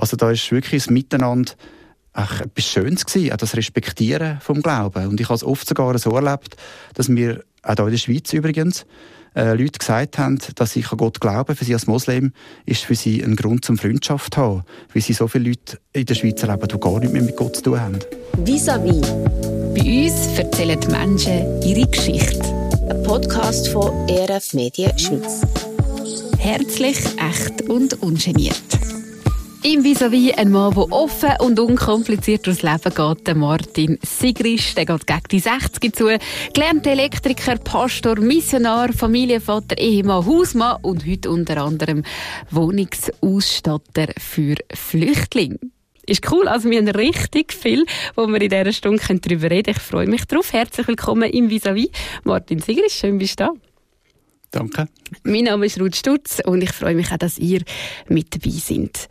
Also da ist wirklich das Miteinander ach, etwas Schönes gewesen, auch das Respektieren vom Glauben. Und ich habe es oft sogar so erlebt, dass wir, auch hier in der Schweiz übrigens, äh, Leute gesagt haben, dass ich an Gott glaube, für sie als Moslem, ist für sie ein Grund zum Freundschaft zu haben. Weil sie so viele Leute in der Schweiz erleben, die gar nicht mehr mit Gott zu tun haben. Vis-à-vis. Bei uns erzählen die Menschen ihre Geschichte. Ein Podcast von ERF Medien Schweiz. Herzlich, echt und ungeniert. Im Vis-a-vis ein Mann, der offen und unkompliziert durchs Leben geht, der Martin Sigrisch. Der geht gegen die 60 zu. Gelernter Elektriker, Pastor, Missionar, Familienvater, Ehemann, Hausmann und heute unter anderem Wohnungsausstatter für Flüchtlinge. Ist cool, also wir haben richtig viel, wo wir in dieser Stunde darüber reden können. Ich freue mich drauf. Herzlich willkommen im Vis-a-vis. Martin Sigrisch, schön bist du da. Danke. Mein Name ist Ruth Stutz und ich freue mich auch, dass ihr mit dabei seid.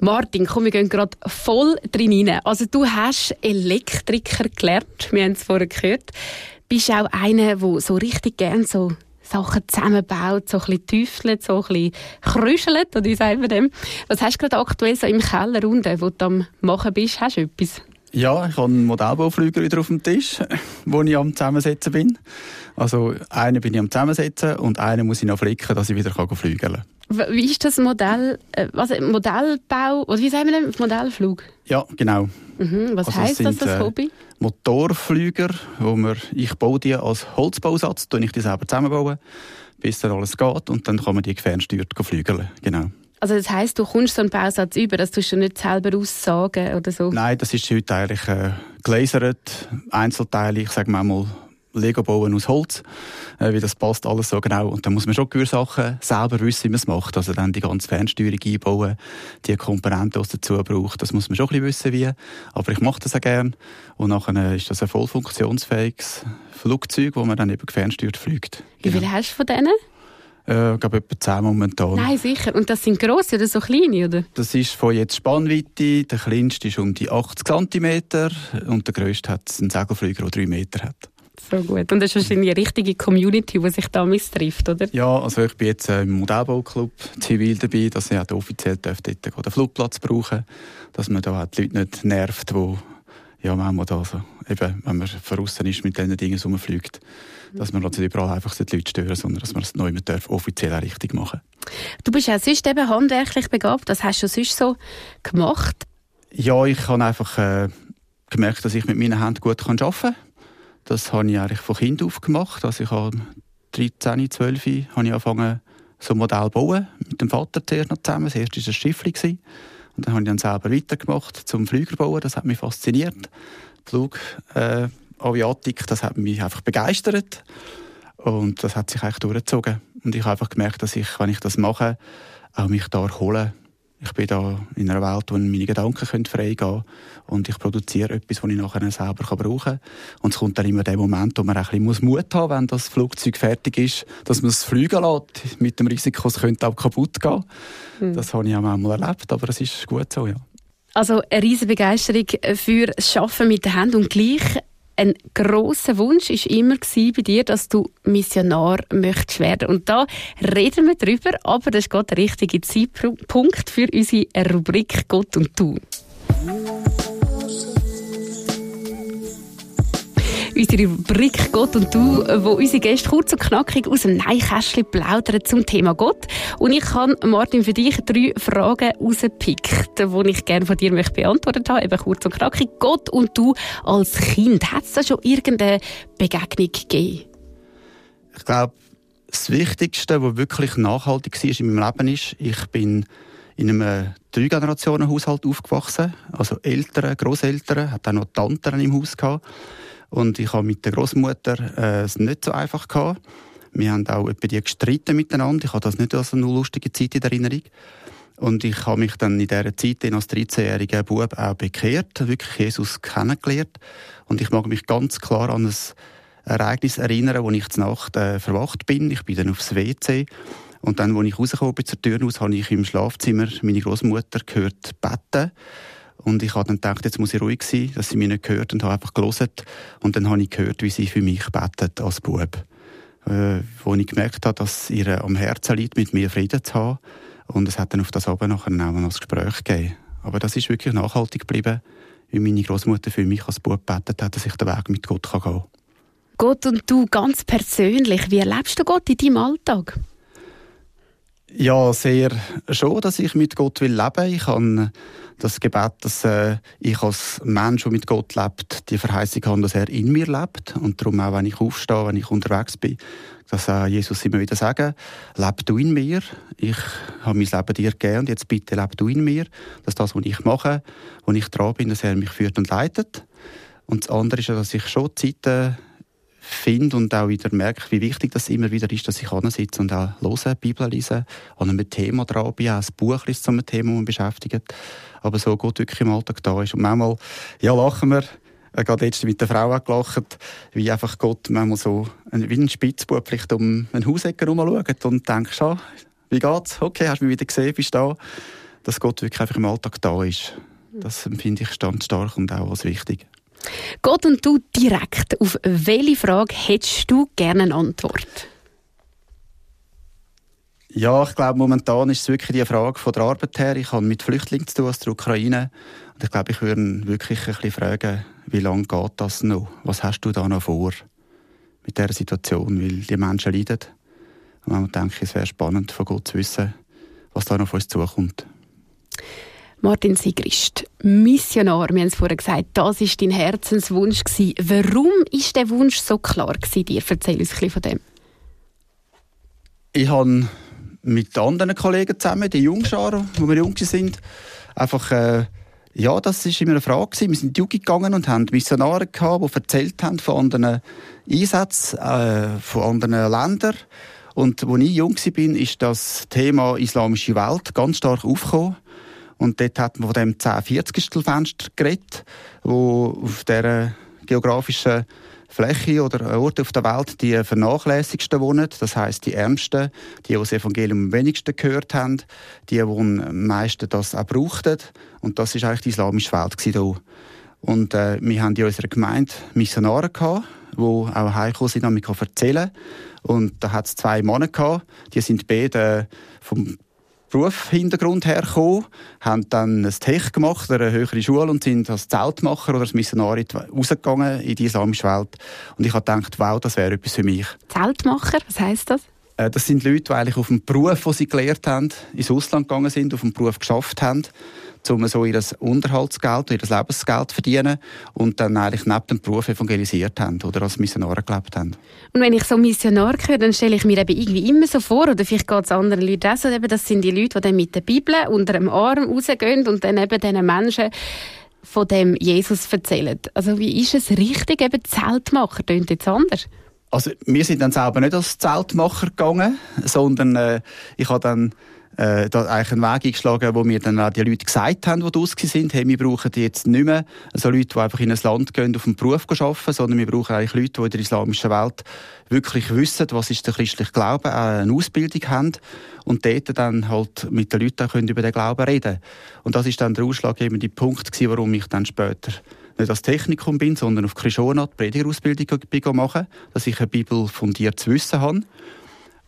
Martin, komm, wir gehen gerade voll drin rein. Also du hast Elektriker gelernt, wir haben es vorher gehört. Bist auch einer, der so richtig gern so Sachen zusammenbaut, so ein bisschen tüftelt, so ein bisschen krüschelt, oder wie sagt man dem? Was hast du gerade aktuell so im Keller unten, wo du am machen bist? Hast du etwas? Ja, ich habe einen Modellbauflüger wieder auf dem Tisch, wo ich am Zusammensetzen bin. Also einen bin ich am Zusammensetzen und einen muss ich noch flicken, dass ich wieder fliegen kann. Wie ist das Modell, äh, was, Modellbau, oder wie sagen wir denn, Modellflug? Ja, genau. Mhm, was also heisst das, das äh, Hobby? Motorflüger, wo wir, ich baue die als Holzbausatz, tue ich die selber zusammenbauen, bis dann alles geht und dann kann man die fernsteuert fliegen. Genau. Also das heisst, du kommst so einen Bausatz über, das tust du nicht selber aussagen oder so? Nein, das ist heute eigentlich äh, glasert, Einzelteile, ich sage mal Lego bauen aus Holz, äh, wie das passt alles so genau. Und dann muss man schon gewisse Sachen selber wissen, wie man es macht. Also dann die ganze Fernsteuerung einbauen, die Komponenten, die es dazu braucht, das muss man schon ein bisschen wissen, wie. Aber ich mache das auch gerne. Und nachher ist das ein voll funktionsfähiges Flugzeug, wo man dann eben fernsteuert fliegt. Wie viele genau. hast du von denen? Äh, ich glaube etwa 10 momentan. Nein, sicher. Und das sind grosse oder so kleine, oder? Das ist von jetzt Spannweite. Der kleinste ist um die 80 cm und der grösste hat einen Segelflüger, der 3 Meter hat. So gut. Und das ist wahrscheinlich eine richtige Community, die sich da trifft, oder? Ja, also ich bin jetzt äh, im Modellbauclub zivil dabei, dass ich auch offiziell dort den Flugplatz brauchen dass man da die Leute nicht nervt, die ja, manchmal da so, eben, wenn man verrissen ist mit diesen Dingen rumfliegt, dass man nicht überall einfach die Leute stören, sondern dass man es neu mit offiziell auch richtig machen Du bist ja sonst eben handwerklich begabt, was hast du sonst so gemacht? Ja, ich habe einfach äh, gemerkt, dass ich mit meinen Händen gut arbeiten kann. Das habe ich eigentlich von Kind auf gemacht. Also ich habe 13, 12 habe ich angefangen, so ein Modell zu bauen. Mit dem Vater zuerst noch zusammen. Das erste war ein Schiffli. Und dann habe ich dann selber weitergemacht zum Flüger bauen. Das hat mich fasziniert. Flug, äh, das hat mich einfach begeistert. Und das hat sich eigentlich durchgezogen. Und ich habe einfach gemerkt, dass ich, wenn ich das mache, auch mich da erholen ich bin da in einer Welt, wo meine Gedanken frei gehen können und ich produziere etwas, das ich nachher selber brauchen kann. Und es kommt dann immer der Moment, wo man ein bisschen Mut haben muss, wenn das Flugzeug fertig ist, dass man es fliegen lässt, mit dem Risiko, es könnte auch kaputt gehen. Mhm. Das habe ich auch einmal erlebt, aber es ist gut so, ja. Also eine riesige Begeisterung für das Arbeiten mit den Händen und gleich ein großer Wunsch ist immer bei dir, dass du Missionar möchtest werden. Und da reden wir drüber, aber das ist gerade der richtige Zeitpunkt für unsere Rubrik Gott und Du. Unsere Rubrik Gott und du, wo unsere Gäste kurz und knackig aus dem Neinkästchen plaudern zum Thema Gott. Und ich habe, Martin, für dich drei Fragen rausgepickt, die ich gerne von dir beantwortet habe. Eben kurz und knackig. Gott und du als Kind. Hat es da schon irgendeine Begegnung gegeben? Ich glaube, das Wichtigste, was wirklich nachhaltig war in meinem Leben, ist, ich bin in einem Drei-Generationen-Haushalt aufgewachsen. Also Eltern, Großeltern, hat auch noch Tanten im Haus gehabt. Und ich habe mit der Großmutter äh, es nicht so einfach gehabt. Wir haben auch etwa die gestritten miteinander. Ich habe das nicht als eine lustige Zeit in Erinnerung. Und ich habe mich dann in dieser Zeit als 13-jähriger Bub auch bekehrt, wirklich Jesus kennengelernt. Und ich mag mich ganz klar an ein Ereignis erinnern, wo ich zur Nacht äh, verwacht bin. Ich bin dann aufs WC. Und dann, als ich rausgekommen bin zur Tür aus, habe ich im Schlafzimmer meine Großmutter gehört beten. Und ich habe dann gedacht, jetzt muss ich ruhig sein, dass sie mich nicht gehört und habe einfach gelesen. Und dann habe ich gehört, wie sie für mich betet als Bub. Äh, wo ich gemerkt habe, dass ihr am Herzen liegt, mit mir Frieden zu haben. Und es hat dann auf das Abend nachher auch noch ein Gespräch gegeben. Aber das ist wirklich nachhaltig geblieben, wie meine Großmutter für mich als Bub gebetet hat, dass ich den Weg mit Gott gehen kann. Gott und du ganz persönlich, wie erlebst du Gott in deinem Alltag? Ja, sehr schon, dass ich mit Gott will leben. Ich habe das Gebet, dass äh, ich als Mensch, der mit Gott lebt, die Verheißung habe, dass er in mir lebt. Und darum auch, wenn ich aufstehe, wenn ich unterwegs bin, dass äh, Jesus immer wieder sagen, leb du in mir. Ich habe mein Leben dir gegeben und jetzt bitte leb du in mir. Dass das, was ich mache, wo ich dran bin, dass er mich führt und leitet. Und das andere ist dass ich schon Zeiten finde und auch wieder merke, wie wichtig das immer wieder ist, dass ich sitze und auch höre, Bibel lese, an einem Thema dran bin, auch ein Buch lese zu einem Thema, das beschäftigt. Aber so Gott wirklich im Alltag da ist. Und manchmal, ja, lachen wir, äh, gerade jetzt mit der Frau gelacht, wie einfach Gott manchmal so wie ein Spitzbub vielleicht um einen Hausecker herumschaut und denkt, ah, wie geht's? Okay, hast du mich wieder gesehen, bist da? Dass Gott wirklich einfach im Alltag da ist. Das empfinde ich standstark und auch als wichtig. Gott und du direkt, auf welche Frage hättest du gerne eine Antwort? Ja, ich glaube, momentan ist es wirklich die Frage von der Arbeit her. Ich habe mit Flüchtlingen zu tun aus der Ukraine. Und ich glaube, ich würde wirklich ein bisschen fragen, wie lange geht das noch? Was hast du da noch vor mit dieser Situation? Weil die Menschen leiden. Und man denke es wäre spannend, von Gott zu wissen, was da noch auf uns zukommt. Martin Sigrist, Missionar, wir haben es vorher gesagt, das war dein Herzenswunsch. Warum war der Wunsch so klar dir? Erzähl uns ein bisschen von dem. Ich habe mit anderen Kollegen zusammen, die Jungschar, wo wir jung sind, einfach, äh, ja, das war immer eine Frage. Wir sind in die gegangen und haben Missionare gehabt, die erzählt haben von anderen Einsätzen, äh, von anderen Ländern. Und als ich jung war, ist das Thema islamische Welt ganz stark aufgekommen. Und dort hat man von dem 10-40 Fenster geredet, wo auf dieser geografischen Fläche oder Orte auf der Welt die vernachlässigsten wohnen. Das heißt die Ärmsten, die, die das Evangelium am wenigsten gehört haben, die, die am meisten das auch brauchten. Und das ist eigentlich die islamische Welt hier. Und äh, wir haben in unserer Gemeinde Missionare gehabt, die auch heimgekommen sind, damit erzählen Und da hat es zwei Männer gehabt, die sind beide vom Berufshintergrund hergekommen, haben dann ein Tech gemacht, eine höhere Schule und sind als Zeltmacher oder als Missionar rausgegangen in die islamische Welt. Und ich habe gedacht, wow, das wäre etwas für mich. Zeltmacher, was heisst das? Äh, das sind Leute, die eigentlich auf dem Beruf, den sie gelernt haben, ins Ausland gegangen sind, auf dem Beruf geschafft haben um so ihr Unterhaltsgeld, ihr Lebensgeld zu verdienen und dann eigentlich neben dem Beruf evangelisiert haben oder als Missionare gelebt haben. Und wenn ich so Missionar höre, dann stelle ich mir eben irgendwie immer so vor, oder vielleicht geht es anderen Leuten auch so, eben, das sind die Leute, die dann mit der Bibel unter dem Arm rausgehen und dann eben diesen Menschen von dem Jesus erzählen. Also wie ist es richtig, eben Zeltmacher? Tönt jetzt anders? Also wir sind dann selber nicht als Zeltmacher gegangen, sondern äh, ich habe dann äh, da eigentlich einen Weg eingeschlagen, wo mir dann auch die Leute gesagt haben, die draussen sind, hey, wir brauchen jetzt nicht mehr so Leute, die einfach in ein Land gehen, auf einen Beruf arbeiten, sondern wir brauchen eigentlich Leute, die in der islamischen Welt wirklich wissen, was ist der christliche Glaube, auch eine Ausbildung haben und dort dann halt mit den Leuten können über den Glauben reden Und das ist dann der ausschlaggebende Punkt gewesen, warum ich dann später nicht als Technikum bin, sondern auf Krishona die Predigerausbildung machen, dass ich eine Bibel fundiertes Wissen habe.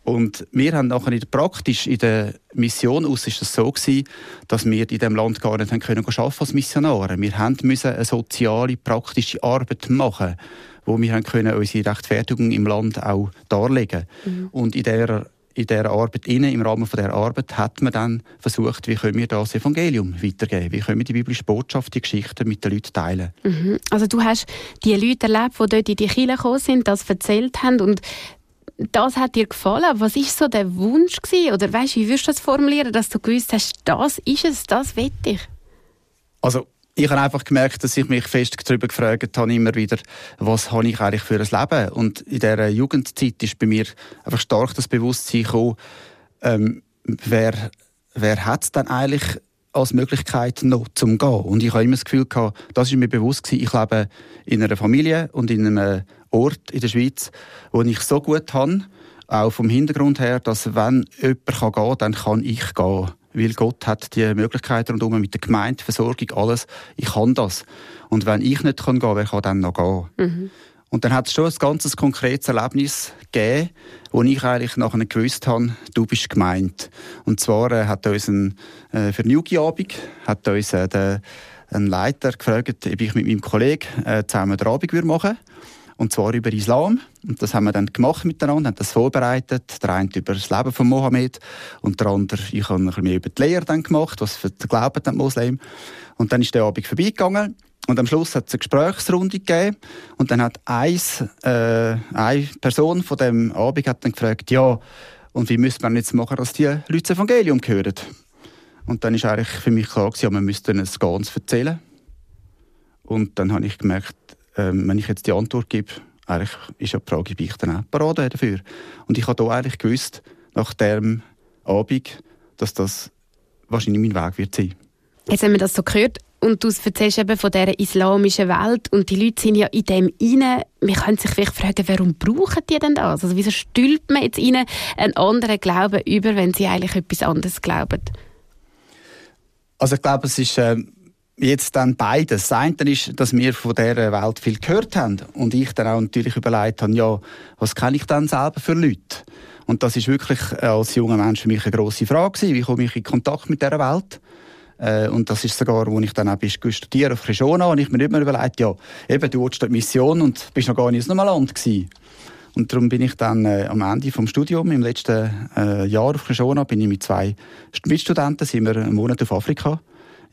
Und wir haben nachher praktisch in der Mission aus ist es so gewesen, dass wir in dem Land gar nicht haben können arbeiten als Missionare. Wir haben müssen eine soziale, praktische Arbeit machen, wo wir haben können unsere Rechtfertigung im Land auch darlegen. Mhm. Und in der in dieser Arbeit inne, im Rahmen von der Arbeit, hat man dann versucht, wie können wir das Evangelium weitergeben? Wie können wir die biblische Botschaft, die Geschichten mit den Leuten teilen? Mhm. Also du hast die Leute erlebt, die dort in die Kirche gekommen sind, das erzählt haben und das hat dir gefallen. Was ist so der Wunsch gewesen? Oder weißt, wie würdest du das formulieren, dass du gewusst hast, das ist es, das will ich? Also ich habe einfach gemerkt, dass ich mich fest darüber gefragt habe, immer wieder, was habe ich eigentlich für ein Leben? Und in dieser Jugendzeit ist bei mir einfach stark das Bewusstsein gekommen, ähm, wer, wer hat es denn eigentlich als Möglichkeit noch zum Gehen? Und ich habe immer das Gefühl gehabt, das ist mir bewusst gewesen, ich lebe in einer Familie und in einem Ort in der Schweiz, wo ich so gut habe, auch vom Hintergrund her, dass wenn jemand gehen kann, dann kann ich gehen. Weil Gott hat die Möglichkeiten rundherum mit der Gemeindeversorgung, alles. Ich kann das. Und wenn ich nicht gehen kann, wer kann dann noch gehen? Mhm. Und dann hat es schon ein ganz konkretes Erlebnis gegeben, wo ich eigentlich nachher gewusst habe, du bist gemeint. Und zwar äh, hat uns ein, äh, für Newgie-Abend hat uns äh, der, ein Leiter gefragt, ob ich mit meinem Kollegen äh, zusammen den Abend machen würde. Und zwar über Islam. Und das haben wir dann gemacht miteinander, haben das vorbereitet. Der eine über das Leben von Mohammed und der andere, ich habe ein bisschen mehr über die Lehre dann gemacht, was für den Glauben der Muslim. Und dann ist der Abend vorbeigegangen. Und am Schluss hat es eine Gesprächsrunde gegeben. Und dann hat eins, äh, eine Person von dem Abend hat dann gefragt, ja, und wie müsste man jetzt machen, dass die Leute das Evangelium hören? Und dann ist eigentlich für mich klar gewesen, ja, man müsste ihnen es ganz erzählen. Und dann habe ich gemerkt, ähm, wenn ich jetzt die Antwort gebe, eigentlich ist ja die Frage, bin ich dann auch Parade dafür? Und ich habe hier eigentlich gewusst, nach dem Abend, dass das wahrscheinlich mein Weg wird sein. Jetzt haben wir das so gehört und du erzählst eben von dieser islamischen Welt und die Leute sind ja in dem inne. Man könnte sich vielleicht fragen, warum brauchen die denn das? Also wieso stülpt man jetzt ihnen einen anderen Glauben über, wenn sie eigentlich etwas anderes glauben? Also ich glaube, es ist äh, jetzt dann beides. Das eine ist, dass wir von dieser Welt viel gehört haben und ich dann auch natürlich überlegt habe, ja, was kenne ich dann selber für Leute? Und das ist wirklich äh, als junger Mensch für mich eine grosse Frage. Wie komme ich in Kontakt mit dieser Welt? Äh, und das ist sogar, wo ich dann auch bis studieren auf Krishona, und ich mir nicht mehr überlegt, ja, eben, du willst dort Mission und bist noch gar nicht in einem Land gewesen. Und darum bin ich dann äh, am Ende vom Studium, im letzten äh, Jahr auf Krishona, bin ich mit zwei Mitstudenten, sind wir einen Monat auf Afrika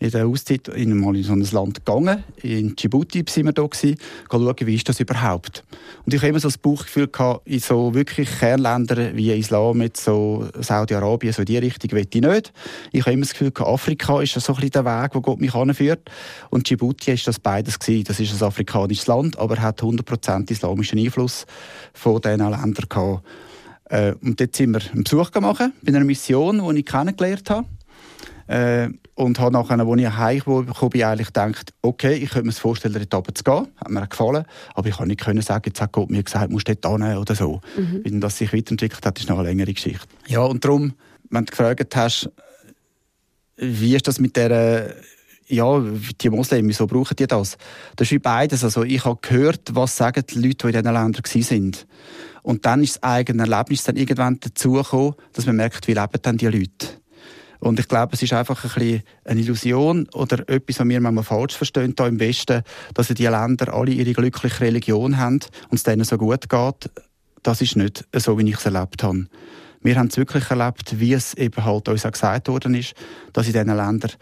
in der Auszeit in mal in so ein Land gegangen. In Djibouti sind wir da gewesen, schauen, wie ist das überhaupt. Und ich habe immer so das Bauchgefühl gehabt, in so wirklich Kernländern wie Islam, jetzt so Saudi-Arabien, so in die Richtung will ich nicht. Ich habe immer das Gefühl gehabt, Afrika ist so ein bisschen der Weg, wo Gott mich anführt. Und Djibouti ist das beides gewesen. Das ist ein afrikanisches Land, aber hat 100% islamischen Einfluss von diesen Ländern gehabt. Äh, und dort sind wir einen Besuch gemacht, bei einer Mission, die ich kennengelernt habe. Äh, und habe nachher, als ich heimgekommen bin, eigentlich gedacht, okay, ich könnte mir vorstellen, dort oben zu gehen. Hat mir gefallen. Aber ich konnte nicht sagen, jetzt hat Gott mir gesagt, du musst dort hin oder so. Mhm. Wie das sich weiterentwickelt hat, ist noch eine längere Geschichte. Ja, und darum, wenn du gefragt hast, wie ist das mit der ja, die Moslems, wieso brauchen die das? Das ist wie beides. Also ich habe gehört, was sagen die Leute, die in diesen Ländern sind. Und dann ist das eigene Erlebnis dann irgendwann dazugekommen, dass man merkt, wie leben denn die Leute. Und ich glaube, es ist einfach ein bisschen eine Illusion oder etwas, was wir manchmal falsch verstehen hier im Westen, dass die Länder alle ihre glückliche Religion haben und es denen so gut geht. Das ist nicht so, wie ich es erlebt habe. Wir haben es wirklich erlebt, wie es eben halt uns auch gesagt worden ist, dass in diesen Ländern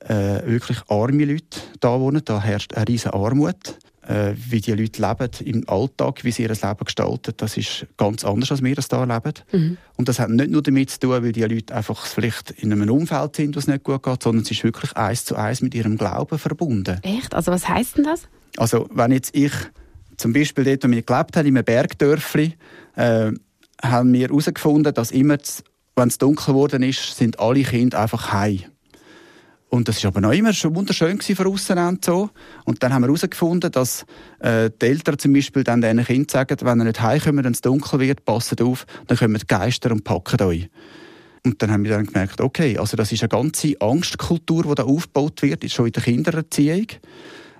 äh, wirklich arme Leute da wohnen. Da herrscht eine riesige Armut wie die Leute leben im Alltag, wie sie ihr Leben gestalten, das ist ganz anders, als wir das hier erleben. Mhm. Und das hat nicht nur damit zu tun, weil die Leute einfach vielleicht in einem Umfeld sind, wo es nicht gut geht, sondern es ist wirklich eins zu eins mit ihrem Glauben verbunden. Echt? Also was heißt denn das? Also wenn jetzt ich zum Beispiel dort, wo wir gelebt haben, in einem Bergdörfli, äh, haben wir herausgefunden, dass immer, wenn es dunkel geworden ist, sind alle Kinder einfach heim. Und das war aber noch immer schon wunderschön für aussen und so. Und dann haben wir herausgefunden, dass äh, die Eltern zum Beispiel dann diesen Kindern sagen, wenn ihr nicht heimkommt, wenn es dunkel wird, passt auf, dann kommen die Geister und packen euch. Und dann haben wir dann gemerkt, okay, also das ist eine ganze Angstkultur, die da aufgebaut wird, schon in der Kindererziehung.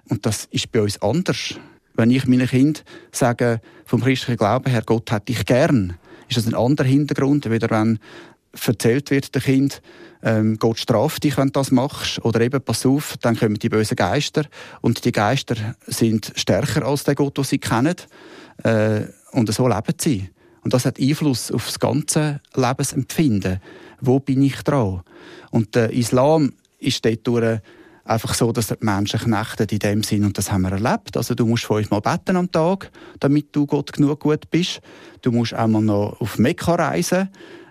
Und das ist bei uns anders. Wenn ich meinen Kind sage, vom christlichen Glauben her, Gott hat dich gern, ist das ein anderer Hintergrund, wieder wenn erzählt wird, der Kind, ähm, Gott straft dich, wenn du das machst. Oder eben, pass auf, dann kommen die bösen Geister. Und die Geister sind stärker als der Gott, den sie kennen. Äh, und so leben sie. Und das hat Einfluss auf das ganze Lebensempfinden. Wo bin ich dran? Und der Islam ist dort einfach so, dass die Menschen knechten in dem Sinn. Und das haben wir erlebt. Also du musst fünfmal beten am Tag, damit du Gott genug gut bist. Du musst einmal noch auf Mekka reisen.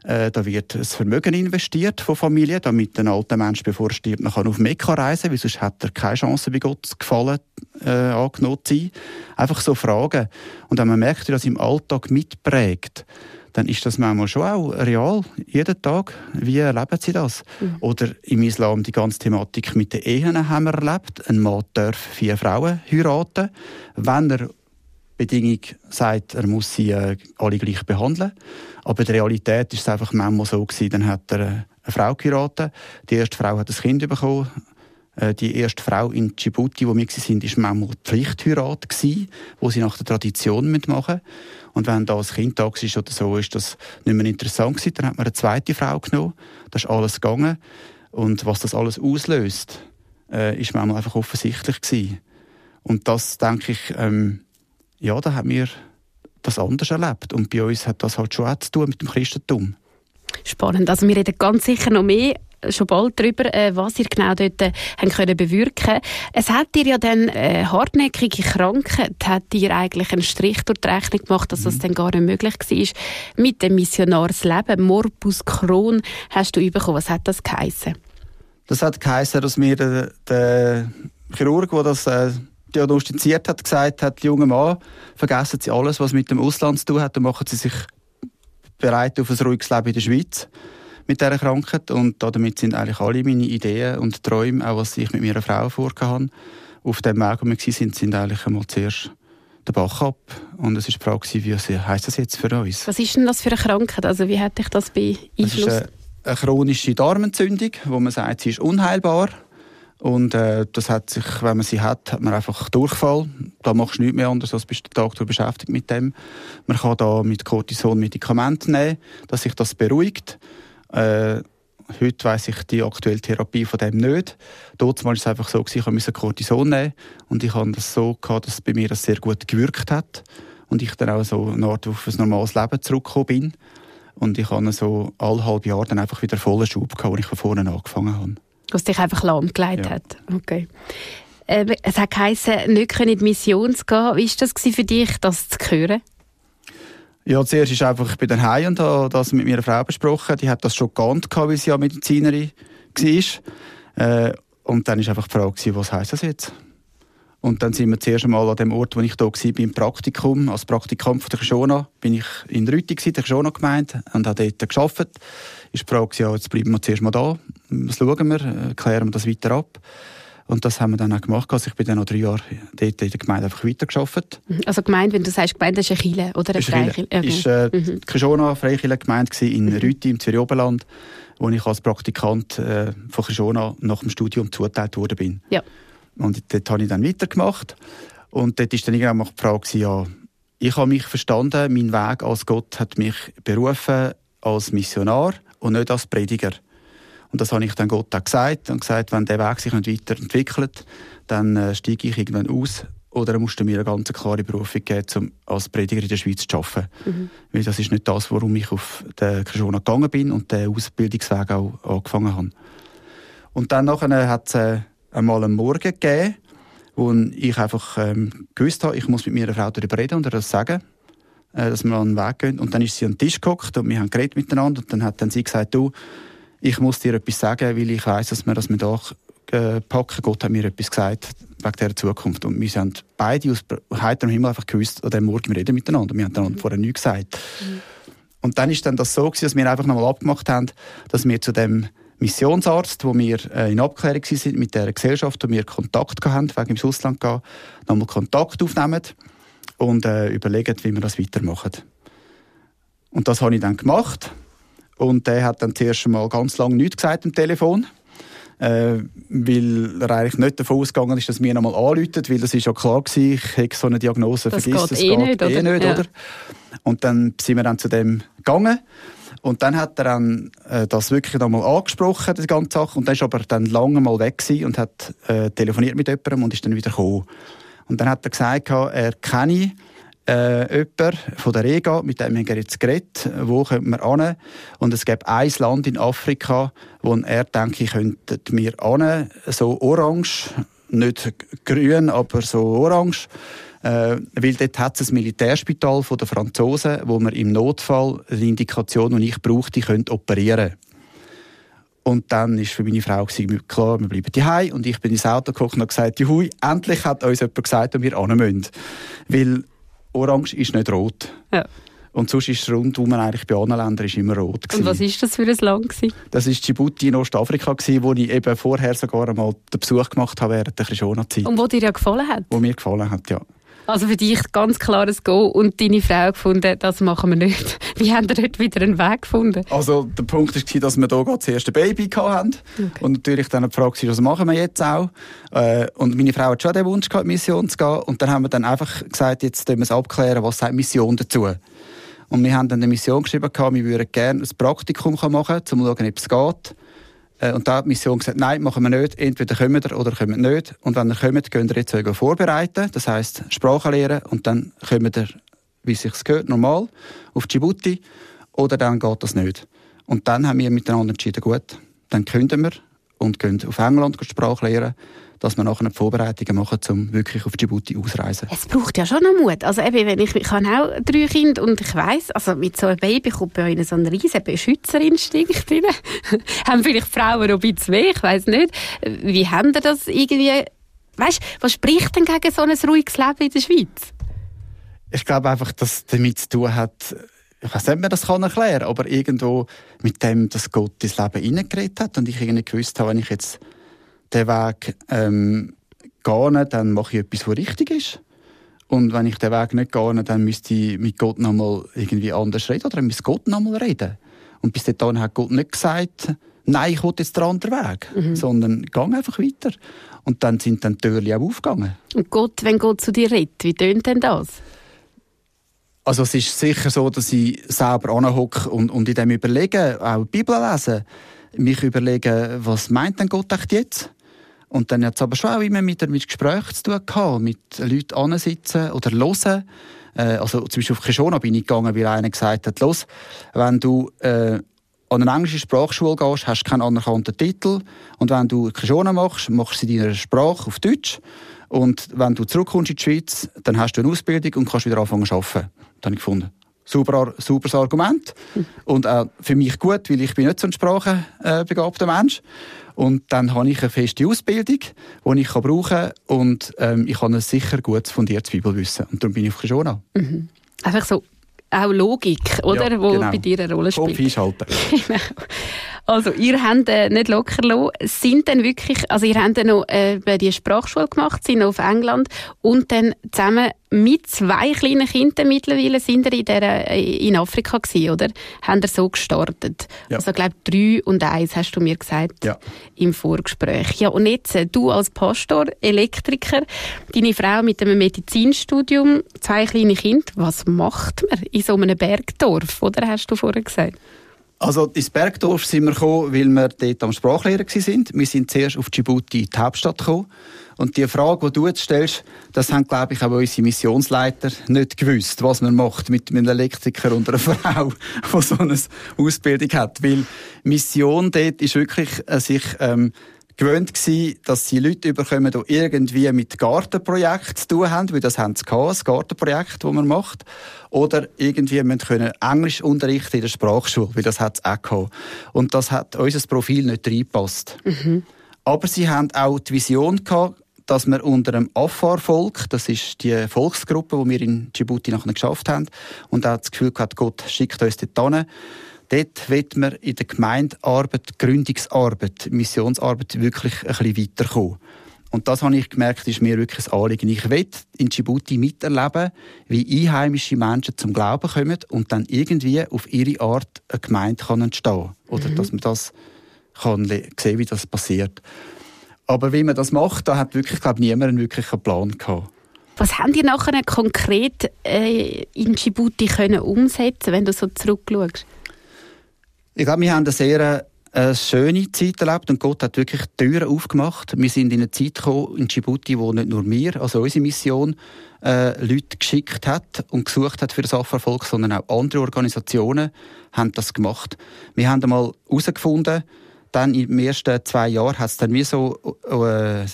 Äh, da wird das Vermögen investiert von Familien, damit ein alter Mensch, bevor er stirbt, noch auf Mekka reisen kann, weil sonst hat er keine Chance, bei Gott gefallen äh, angenommen zu sein. Einfach so Fragen. Und wenn man merkt, wie das im Alltag mitprägt, dann ist das manchmal schon auch real, jeden Tag. Wie erleben Sie das? Mhm. Oder im Islam die ganze Thematik mit den Ehen haben wir erlebt. Ein Mann darf vier Frauen heiraten, wenn er Bedingung sagt, er muss sie äh, alle gleich behandeln. Aber in der Realität ist es einfach manchmal so gewesen, dann hat er äh, eine Frau geheiratet. Die erste Frau hat ein Kind bekommen. Äh, die erste Frau in Djibouti, wo wir sind, ist manchmal Pflichtheirat gewesen, wo sie nach der Tradition machen Und wenn da ein Kind da war oder so, ist das nicht mehr interessant gewesen. Dann hat man eine zweite Frau genommen. Da ist alles gegangen. Und was das alles auslöst, äh, ist manchmal einfach offensichtlich gewesen. Und das, denke ich, ähm, ja, da haben wir das anders erlebt. Und bei uns hat das halt schon auch zu tun mit dem Christentum. Spannend. Also wir reden ganz sicher noch mehr schon bald darüber, äh, was ihr genau dort äh, können bewirken Es hat dir ja dann äh, hartnäckige Krankheit, hat dir eigentlich einen Strich durch die Rechnung gemacht, dass mhm. das dann gar nicht möglich war. Mit dem Missionarsleben, Morbus Crohn, hast du bekommen. Was hat das geheißen? Das hat geheißen, dass mir der, der Chirurg, der das äh, diagnostiziert hat, gesagt hat, junge Mann, vergessen Sie alles, was mit dem Ausland zu tun hat, und machen Sie sich bereit auf ein ruhiges Leben in der Schweiz mit dieser Krankheit. Und damit sind eigentlich alle meine Ideen und Träume, auch was ich mit meiner Frau vorgehabt auf dem Weg, wo wir waren, sind eigentlich einmal zuerst den Bach ab. Und es war die Frage, wie heisst das jetzt für uns? Was ist denn das für eine Krankheit? Also wie hat dich das beeinflusst? eine, eine chronische Darmentzündung, wo man sagt, sie ist unheilbar. Und äh, das hat sich, wenn man sie hat, hat man einfach Durchfall. Da machst du nichts mehr anders, als bist den Tag durch beschäftigt mit dem. Man kann da mit Cortison Medikamente nehmen, dass sich das beruhigt. Äh, heute weiss ich die aktuelle Therapie von dem nicht. Dort war es einfach so, ich musste Cortison nehmen und ich hatte das so, gehabt, dass bei mir das sehr gut gewirkt hat und ich dann auch so eine Art auf ein normales Leben zurückgekommen bin. Und ich hatte so alle halbe Jahre dann einfach wieder vollen Schub gehabt, als ich von vorne angefangen habe. Was dich einfach lahmgelegt ja. hat. Okay. Äh, es hat geheißen, nicht in die Mission zu gehen. Wie war das für dich, das zu hören? Ja, zuerst ist einfach, ich bin dann heim und habe das mit meiner Frau besprochen. Die hat das schon geahnt, weil sie ja Medizinerin war. Äh, und dann ist einfach die Frage, was heisst das jetzt? Und dann sind wir zuerst einmal an dem Ort, wo ich da war, im Praktikum, als Praktikant von der Kishona, bin ich in Rüti der Kishona gemeint, und habe dort gearbeitet. Ist die Frage, ja, jetzt bleiben wir zuerst mal da, was schauen wir, äh, klären wir das weiter ab. Und das haben wir dann auch gemacht. Also ich bin dann noch drei Jahre dort in der Gemeinde einfach weitergearbeitet. Mhm. Also Gemeinde, wenn du sagst Gemeinde, das ist eine Kirche oder eine Freikirche? Okay. ist äh, mhm. die Kishona Freikirche Gemeinde in mhm. Rüti im Zürich Oberland, wo ich als Praktikant äh, von Kishona nach dem Studium zugeteilt worden bin. Ja. Und dort habe ich dann weitergemacht. Und dort war dann irgendwann die Frage, ja, ich habe mich verstanden, mein Weg als Gott hat mich berufen als Missionar und nicht als Prediger. Und das habe ich dann Gott auch gesagt und gesagt, wenn der Weg sich nicht weiterentwickelt, dann äh, steige ich irgendwann aus oder er musste mir eine ganz klare Berufung geben, um als Prediger in der Schweiz zu arbeiten. Mhm. Weil das ist nicht das, warum ich auf den Krishona gegangen bin und den Ausbildungsweg auch angefangen habe. Und dann nachher hat es äh, einmal einen Morgen gegeben, wo ich einfach ähm, gewusst habe, ich muss mit meiner Frau darüber reden und ihr das sagen, äh, dass wir an den Weg gehen. Und dann ist sie an den Tisch geguckt und wir haben geredet miteinander und dann hat dann sie gesagt, du, ich muss dir etwas sagen, weil ich weiß, dass wir das mit auch äh, packen. Gott hat mir etwas gesagt wegen dieser Zukunft. Und wir sind beide aus heiterem Himmel einfach gewusst, an dem Morgen wir reden miteinander. Wir haben dann mhm. vorher nichts gesagt. Mhm. Und dann ist dann das so gewesen, dass wir einfach nochmal abgemacht haben, dass wir zu dem Missionsarzt, wo wir äh, in Abklärung sind mit der Gesellschaft, wo wir Kontakt hatten, wegen ins Ausland gehen, nochmal Kontakt aufnehmen und äh, überlegen, wie wir das weitermachen. Und das habe ich dann gemacht. Und der hat dann zuerst mal ganz lange nichts gesagt am Telefon. Äh, weil er eigentlich nicht davon ausgegangen ist, dass wir nochmal anrufen, weil das ist ja klar gewesen, ich hätte so eine Diagnose das vergisst, das eh geht nicht, eh oder? nicht, ja. oder? Und dann sind wir dann zu dem gegangen und dann hat er dann äh, das wirklich nochmal angesprochen, die ganze Sache, und dann ist aber dann lange mal weg gewesen und hat äh, telefoniert mit jemandem und ist dann wieder gekommen. Und dann hat er gesagt, er kenne äh, jemand von der EGA, mit dem haben wir jetzt geredet, wo kommen wir an? Und es gibt ein Land in Afrika, wo er denke ich, könnten wir an, so orange, nicht grün, aber so orange. Äh, weil dort hat es ein Militärspital von den Franzosen, wo man im Notfall die Indikation, die ich brauchte, könnte operieren und dann ist für meine Frau klar, wir bleiben daheim und ich bin ins Auto gekommen und gesagt, Juhui, endlich hat uns jemand gesagt, wo wir hin müssen. Weil Orange ist nicht rot. Ja. Und sonst ist es rundum eigentlich bei anderen Ländern immer rot. Gewesen. Und was war das für ein Land? Gewesen? Das war Djibouti in Ostafrika, gewesen, wo ich eben vorher sogar einmal den Besuch gemacht habe während der Krishona-Zeit. Und wo dir ja gefallen hat? Wo mir gefallen hat, ja. Also für dich ganz klares Go und deine Frau gefunden, das machen wir nicht. Wie haben ihr dort wieder einen Weg gefunden? Also der Punkt war, dass wir hier gerade das erste Baby hatten. Okay. Und natürlich dann die Frage war, was machen wir jetzt auch? Äh, und meine Frau hat schon den Wunsch gehabt, in Mission zu gehen. Und dann haben wir dann einfach gesagt, jetzt müssen wir es abklären, was sagt Mission dazu? Und wir haben dann eine Mission geschrieben, wir würden gerne ein Praktikum machen, um zu schauen, ob es geht. Äh, und da hat die Mission gesagt, nein, machen wir nicht. Entweder kommen wir oder kommen wir nicht. Und wenn ihr kommt, könnt ihr jetzt vorbereiten. Das heisst, Sprache lernen. Und dann kommen ihr, wie es sich gehört, normal auf Djibouti. Oder dann geht das nicht. Und dann haben wir miteinander entschieden, gut, dann künden wir und gehen auf England Sprache lernen dass wir nachher Vorbereitungen machen, um wirklich auf Djibouti auszureisen. Es braucht ja schon noch Mut. Also eben, wenn ich, ich habe auch drei Kinder und ich weiss, also mit so einem Baby kommt bei euch so ein riesen Beschützerinstinkt rein. haben vielleicht Frauen noch ein bisschen weh, ich weiss nicht. Wie haben ihr das irgendwie, weißt, was spricht denn gegen so ein ruhiges Leben in der Schweiz? Ich glaube einfach, dass damit zu tun hat, ich weiß nicht, ob man das kann erklären kann, aber irgendwo mit dem, dass Gott ins Leben hineingeredet hat und ich irgendwie gewusst habe, wenn ich jetzt den Weg ähm, gehe, dann mache ich etwas, was richtig ist. Und wenn ich den Weg nicht gehe, dann müsste ich mit Gott nochmal irgendwie anders reden oder müsste Gott nochmal reden. Und bis dahin hat Gott nicht gesagt, nein, ich will jetzt den anderen Weg, mhm. sondern gang einfach weiter. Und dann sind dann die Türen auch aufgegangen. Und Gott, wenn Gott zu dir redet, wie tönt denn das? Also es ist sicher so, dass ich selber anhocke und, und in dem überlege, auch die Bibel lesen, mich überlege, was meint denn Gott echt jetzt? Und dann hat es aber schon auch immer mit, mit Gesprächen zu tun gehabt, mit Leuten ansitzen oder hören. Äh, also zum Beispiel auf Kishona bin ich gegangen, weil einer gesagt hat, los, wenn du äh, an eine englische Sprachschule gehst, hast du keinen anerkannten Titel. Und wenn du Kishona machst, machst du sie in deiner Sprache auf Deutsch. Und wenn du zurückkommst in die Schweiz, dann hast du eine Ausbildung und kannst wieder anfangen zu arbeiten. Das habe ich gefunden. Super, superes Argument. Und auch für mich gut, weil ich bin nicht so ein sprachenbegabter Mensch. Und dann habe ich eine feste Ausbildung, die ich brauchen kann. Und ähm, ich habe ein sicher gutes fundiertes Bibelwissen. Und darum bin ich auf Kishona. Mhm. Einfach so auch Logik, oder? Ja, wo genau. bei dir eine Rolle spielt. Kopf einschalten. genau. Also, ihr habt äh, nicht locker lassen. Sind denn wirklich, also ihr habt dann noch äh, die Sprachschule gemacht, sind noch auf England und dann zusammen mit zwei kleinen Kindern mittlerweile sind ihr in, der, äh, in Afrika gewesen, oder? Haben ihr so gestartet? Ja. Also, ich glaube, drei und eins hast du mir gesagt ja. im Vorgespräch. Ja, und jetzt, äh, du als Pastor, Elektriker, deine Frau mit einem Medizinstudium, zwei kleine Kinder, was macht man in so einem Bergdorf, oder? Hast du vorher gesagt? Also ins Bergdorf sind wir gekommen, weil wir dort am Sprachlehrer sind. Wir sind zuerst auf Djibouti, die Hauptstadt, gekommen. Und die Frage, die du jetzt stellst, das haben, glaube ich, auch unsere Missionsleiter nicht gewusst, was man macht mit einem Elektriker und einer Frau, die so eine Ausbildung hat. Weil Mission dort ist wirklich, äh, sich ähm, gewöhnt gewesen, dass sie Leute überkommen, die irgendwie mit Gartenprojekten zu tun haben, weil das haben sie gehabt, das Gartenprojekt, das man macht. Oder irgendwie müssen können Englisch unterrichten in der Sprachschule, weil das hat es auch gehabt. Und das hat unser Profil nicht reingepasst. Mhm. Aber sie haben auch die Vision gehabt, dass wir unter dem Afar-Volk, das ist die Volksgruppe, die wir in Djibouti nachher geschafft haben, und auch das Gefühl gehabt, Gott schickt uns dort hin, Dort wird man in der Gemeindearbeit, Gründungsarbeit, Missionsarbeit wirklich ein bisschen weiterkommen. Und das habe ich gemerkt, ist mir wirklich ein Anliegen. Ich will in Djibouti miterleben, wie einheimische Menschen zum Glauben kommen und dann irgendwie auf ihre Art eine Gemeinde kann entstehen Oder mhm. dass man das kann sehen, wie das passiert. Aber wie man das macht, da hat wirklich, glaube ich, niemand wirklich einen Plan gehabt. Was haben die nachher konkret äh, in Djibouti können umsetzen, wenn du so zurückschaust? Ich glaube, wir haben eine sehr eine schöne Zeit erlebt und Gott hat wirklich Türen aufgemacht. Wir sind in eine Zeit gekommen in Djibouti, wo nicht nur wir, also unsere Mission, äh, Leute geschickt hat und gesucht hat für das Afro-Volk, sondern auch andere Organisationen haben das gemacht. Wir haben einmal herausgefunden, dann in den ersten zwei Jahren hat es dann wie so äh,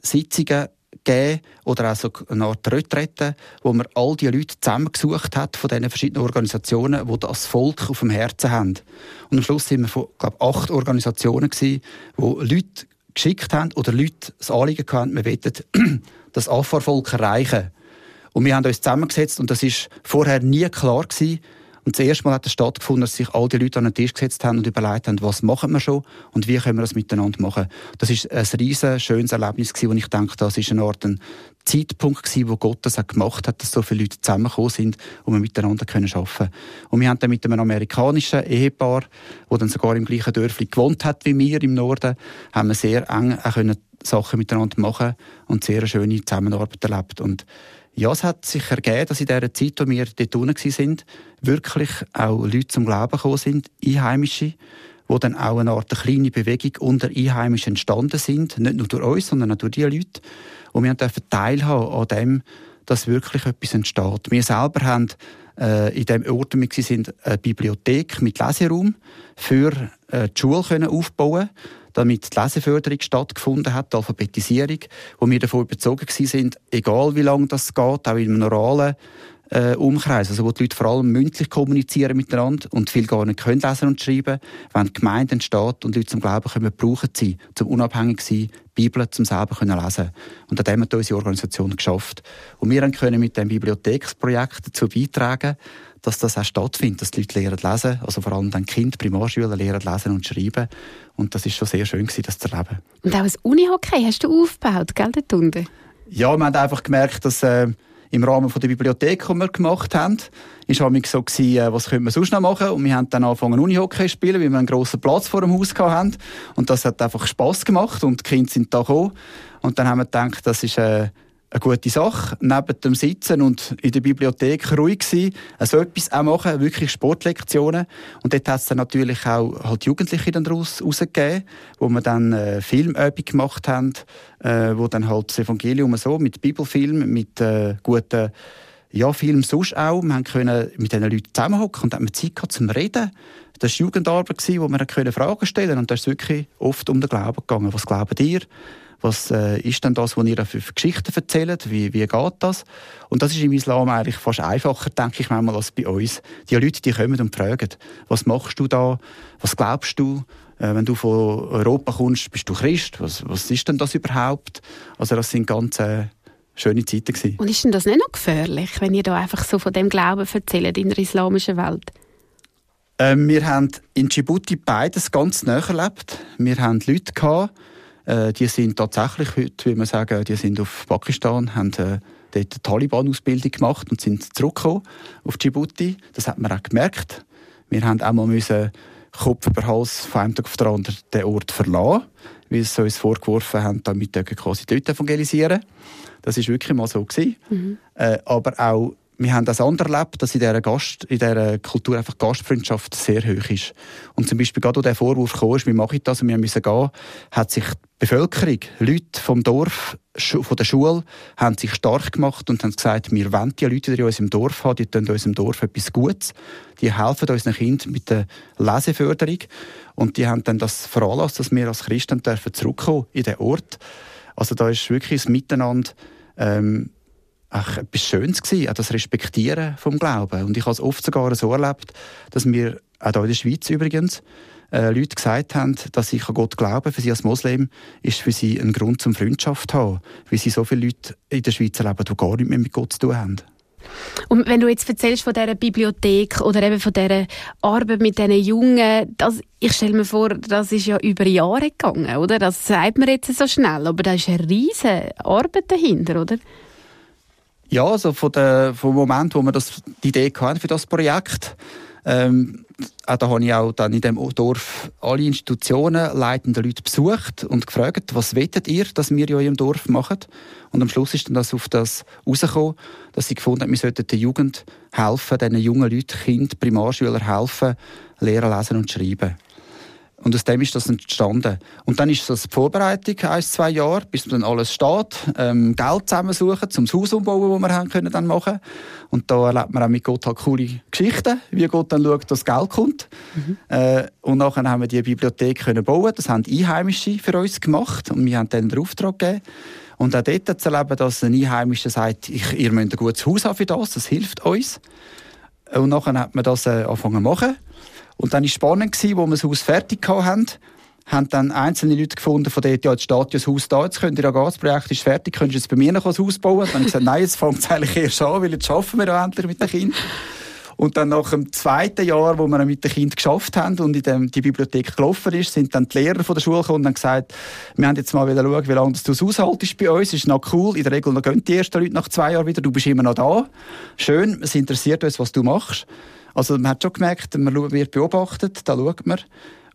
Sitzungen gegeben oder auch eine Art Retrette, wo man all die Leute zusammengesucht hat von diesen verschiedenen Organisationen, die das Volk auf dem Herzen haben. Und am Schluss sind wir von, glaube acht Organisationen gewesen, die Leute geschickt haben oder Leute das Anliegen hatten, wir wollen das Afar-Volk erreichen. Und wir haben uns zusammengesetzt und das ist vorher nie klar gewesen. Und das erste Mal hat es stattgefunden, dass sich all die Leute an den Tisch gesetzt haben und überlegt haben, was machen wir schon und wie können wir das miteinander machen. Das ist ein riesen schönes Erlebnis gewesen, und ich denke, das ist eine Art ein Zeitpunkt gewesen, wo Gott das auch gemacht hat, dass so viele Leute zusammengekommen sind und wir miteinander können arbeiten. Und wir haben dann mit einem amerikanischen Ehepaar, wo dann sogar im gleichen Dörfli gewohnt hat wie wir im Norden, haben wir sehr eng auch können Sachen miteinander machen und sehr eine schöne Zusammenarbeit erlebt. Und ja, es hat sich ergeben, dass in der Zeit, wo wir dort unten sind, wirklich auch Leute zum Glauben gekommen sind, Einheimische, wo dann auch eine Art kleine Bewegung unter Einheimischen entstanden sind, nicht nur durch uns, sondern auch durch die Leute. Und wir dürfen teilhaben an dem, dass wirklich etwas entsteht. Wir selber haben äh, in dem Ort, wo wir sind, eine Bibliothek mit Leseraum für äh, die Schule können aufbauen damit die Leseförderung stattgefunden hat, die Alphabetisierung, wo wir davon überzogen sind, egal wie lange das geht, auch in einem normalen äh, Umkreis, also wo die Leute vor allem mündlich kommunizieren miteinander und viel gar nicht können lesen und schreiben, wenn die Gemeinde entsteht und Leute zum Glauben können, brauchen sie, zum unabhängig sein, Bibel zum selber können lesen. Und an dem hat unsere Organisation geschafft. Und wir können mit dem Bibliotheksprojekt dazu beitragen, dass das auch stattfindet, dass die Leute lernen lesen, also vor allem dann Kinder, Primarschüler lernen lesen und schreiben. Und das ist schon sehr schön gewesen, das zu erleben. Und auch ein Unihockey hast du aufgebaut, gell, dort unten? Ja, wir haben einfach gemerkt, dass äh, im Rahmen von der Bibliothek, die wir gemacht haben, ist halt so gewesen, äh, was können wir sonst noch machen? Und wir haben dann angefangen Unihockey zu spielen, weil wir einen grossen Platz vor dem Haus hatten. Und das hat einfach Spass gemacht und die Kinder sind da gekommen. Und dann haben wir gedacht, das ist äh, eine gute Sache. Neben dem Sitzen und in der Bibliothek ruhig sein, also etwas auch machen, wirklich Sportlektionen. Und dort hat es dann natürlich auch halt Jugendliche dann daraus rausgegeben, wo wir dann äh, Filmübung gemacht haben, äh, wo dann halt das Evangelium so mit Bibelfilm, mit äh, guten ja, Film sonst auch. Wir können mit diesen Leuten zusammenhocken und haben Zeit gehabt zum Reden. Das war Jugendarbeit, wo wir Fragen stellen konnten. Und da ist wirklich oft um den Glauben gegangen. Was glauben ihr? Was äh, ist denn das, was ihr für Geschichten erzählt? Wie, wie geht das? Und das ist im Islam eigentlich fast einfacher, denke ich manchmal, als bei uns. Die Leute, die kommen und fragen, was machst du da? Was glaubst du? Äh, wenn du von Europa kommst, bist du Christ? Was, was ist denn das überhaupt? Also das sind ganz äh, schöne Zeiten gewesen. Und ist denn das nicht noch gefährlich, wenn ihr da einfach so von dem Glauben erzählt in der islamischen Welt? Ähm, wir haben in Djibouti beides ganz näher erlebt. Wir haben Leute gehabt, äh, die sind tatsächlich heute, wie man sagen, die sind auf Pakistan, haben äh, dort eine Taliban-Ausbildung gemacht und sind zurückgekommen auf Djibouti. Das hat man auch gemerkt. Wir haben auch mal müssen Kopf über Hals von einem Tag auf den anderen den Ort verlassen, weil sie uns vorgeworfen haben, damit wir quasi dort evangelisieren. Das ist wirklich mal so gewesen. Mhm. Äh, aber auch wir haben das andere erlebt, dass in dieser, Gast, in dieser Kultur einfach Gastfreundschaft sehr hoch ist. Und zum Beispiel gerade, als der Vorwurf kam, wie mache ich das und wir müssen gehen, hat sich die Bevölkerung, Leute vom Dorf, von der Schule, haben sich stark gemacht und haben gesagt, wir wollen die Leute, die in unserem Dorf haben, die tun unserem Dorf etwas Gutes. Die helfen unseren Kindern mit der Leseförderung. Und die haben dann das veranlasst, dass wir als Christen dürfen zurückkommen in den Ort. Also da ist wirklich das Miteinander, ähm, ach, etwas Schönes gewesen, auch das Respektieren vom Glauben. Und ich habe es oft sogar so erlebt, dass mir, auch hier in der Schweiz übrigens, äh, Leute gesagt haben, dass ich an Gott glaube, für sie als Moslem ist für sie ein Grund zum Freundschaft haben, weil sie so viele Leute in der Schweiz erleben, die gar nichts mehr mit Gott zu tun haben. Und wenn du jetzt erzählst von dieser Bibliothek oder eben von dieser Arbeit mit diesen Jungen, das, ich stelle mir vor, das ist ja über Jahre gegangen, oder? Das sagt man jetzt so schnell, aber da ist eine riesige Arbeit dahinter, oder? Ja, also von der, vom Moment, wo wir das, die Idee hatten für das Projekt, ähm, da habe ich auch dann in dem Dorf alle Institutionen, leitende Leute besucht und gefragt, was wettet ihr, dass wir in eurem Dorf machen? Und am Schluss ist dann das auf das rausgekommen, dass sie gefunden haben, wir sollten der Jugend helfen, diesen jungen Leuten, Kind, Primarschüler helfen, lernen, lesen und schreiben. Und aus dem ist das entstanden. Und dann ist das die Vorbereitung, ein, zwei Jahre, bis dann alles steht, ähm, Geld zusammensuchen, zum Haus umbauen, das wir haben können dann machen. Und da erlebt man auch mit Gott halt coole Geschichten, wie Gott dann schaut, dass Geld kommt. Mhm. Äh, und nachher haben wir die Bibliothek können bauen. Das haben Einheimische für uns gemacht und wir haben dann den Auftrag gegeben. Und auch dort zu erleben, dass ein Einheimischer sagt, ich, ihr müsst ein gutes Haus haben für das, das hilft uns. Und nachher hat man das äh, angefangen zu machen. Und dann war es spannend, gewesen, wo wir das Haus fertig hatten, haben dann einzelne Leute gefunden von dort, ja, jetzt steht ja das Haus da, jetzt könnt ihr ja gehen, das Projekt ist fertig, könnt ihr jetzt bei mir noch ein Haus bauen? Dann habe ich gesagt, nein, jetzt fängt es eigentlich erst an, weil jetzt arbeiten wir ja endlich mit den Kindern. Und dann nach dem zweiten Jahr, wo wir mit den Kindern geschafft haben und in dem, die Bibliothek gelaufen ist, sind dann die Lehrer von der Schule gekommen und haben gesagt, wir haben jetzt mal wieder schauen, wie lange du es aushaltest bei uns. Ist noch cool. In der Regel gehen die ersten Leute nach zwei Jahren wieder. Du bist immer noch da. Schön. Es interessiert uns, was du machst. Also man hat schon gemerkt, man wird beobachtet, da schaut man.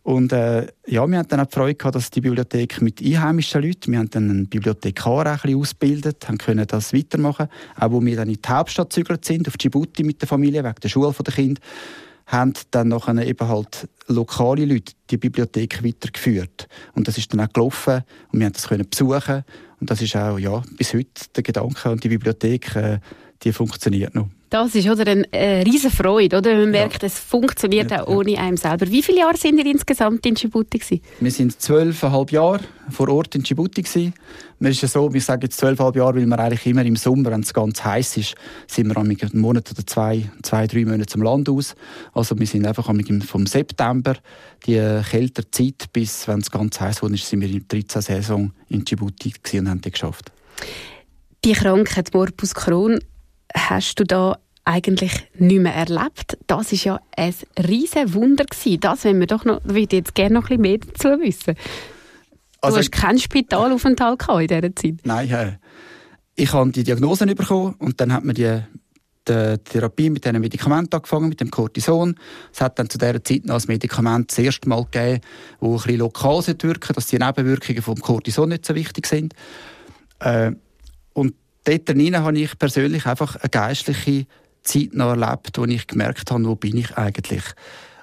Und äh, ja, wir hatten dann auch die Freude gehabt, dass die Bibliothek mit einheimischen Leuten, wir haben dann einen Bibliothekar ein bisschen ausgebildet, haben können das weitermachen. Auch wo wir dann in die Hauptstadt gezügelt sind, auf Djibouti mit der Familie, wegen der Schule der Kinder, haben dann nachher eben halt lokale Leute die Bibliothek weitergeführt. Und das ist dann auch gelaufen und wir haben das können besuchen. Und das ist auch, ja, bis heute der Gedanke und die Bibliothek, äh, die funktioniert noch. Das ist oder eine äh, riesen Freude, oder? Man merkt, ja. es funktioniert ja, auch ohne ja. einem selber. Wie viele Jahre sind ihr insgesamt in Djibouti gewesen? Wir sind zwölfeinhalb Jahre vor Ort in Djibouti gewesen. Ist ja so, wir sagen jetzt zwölfeinhalb Jahre, weil wir eigentlich immer im Sommer, wenn es ganz heiß ist, sind wir einen Monat oder zwei, zwei, drei Monate zum Land aus. Also wir sind einfach vom September die kältere Zeit bis, wenn es ganz heiß wurde, sind wir in der 13. Saison in Djibouti und haben die geschafft. Die Krankheit Morbus Crohn hast du da eigentlich nicht mehr erlebt. Das ist ja ein riesen Wunder gewesen. Das wenn wir doch noch, würde jetzt gerne noch ein bisschen mehr dazu wissen. Du also, hast keinen Spitalaufenthalt in dieser Zeit. Nein, ich habe die Diagnosen bekommen und dann hat man die, die Therapie mit diesen Medikamenten angefangen, mit dem Cortison. Es hat dann zu dieser Zeit noch ein Medikament das erste Mal gegeben, das ein bisschen lokal wirken dass die Nebenwirkungen vom Cortison nicht so wichtig sind. Äh, und dort drin habe ich persönlich einfach eine geistliche Zeit noch erlebt, wo ich gemerkt habe, wo bin ich eigentlich.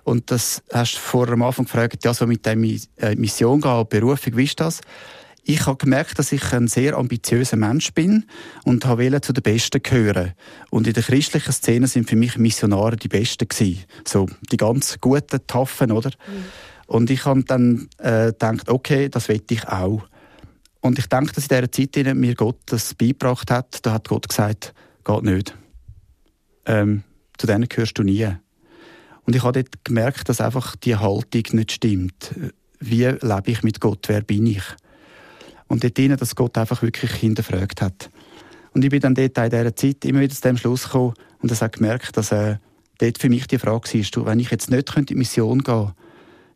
Und das hast du vor am Anfang gefragt, ja, so mit der äh, Mission gehen, Berufung, wie ist das? Ich habe gemerkt, dass ich ein sehr ambitiöser Mensch bin und habe zu den Besten gehören. Und in der christlichen Szene sind für mich Missionare die Besten gewesen. So, die ganz guten, taffen, oder? Mhm. Und ich habe dann äh, gedacht, okay, das will ich auch. Und ich denke, dass in dieser Zeit mir Gott das beigebracht hat. Da hat Gott gesagt, geht nicht. Ähm, zu denen gehörst du nie. Und ich habe dort gemerkt, dass einfach die Haltung nicht stimmt. Wie lebe ich mit Gott? Wer bin ich? Und dort drinnen, dass Gott einfach wirklich hinterfragt hat. Und ich bin dann dort in dieser Zeit immer wieder zu dem Schluss gekommen und habe gemerkt, dass äh, dort für mich die Frage war, wenn ich jetzt nicht in die Mission gehen könnte,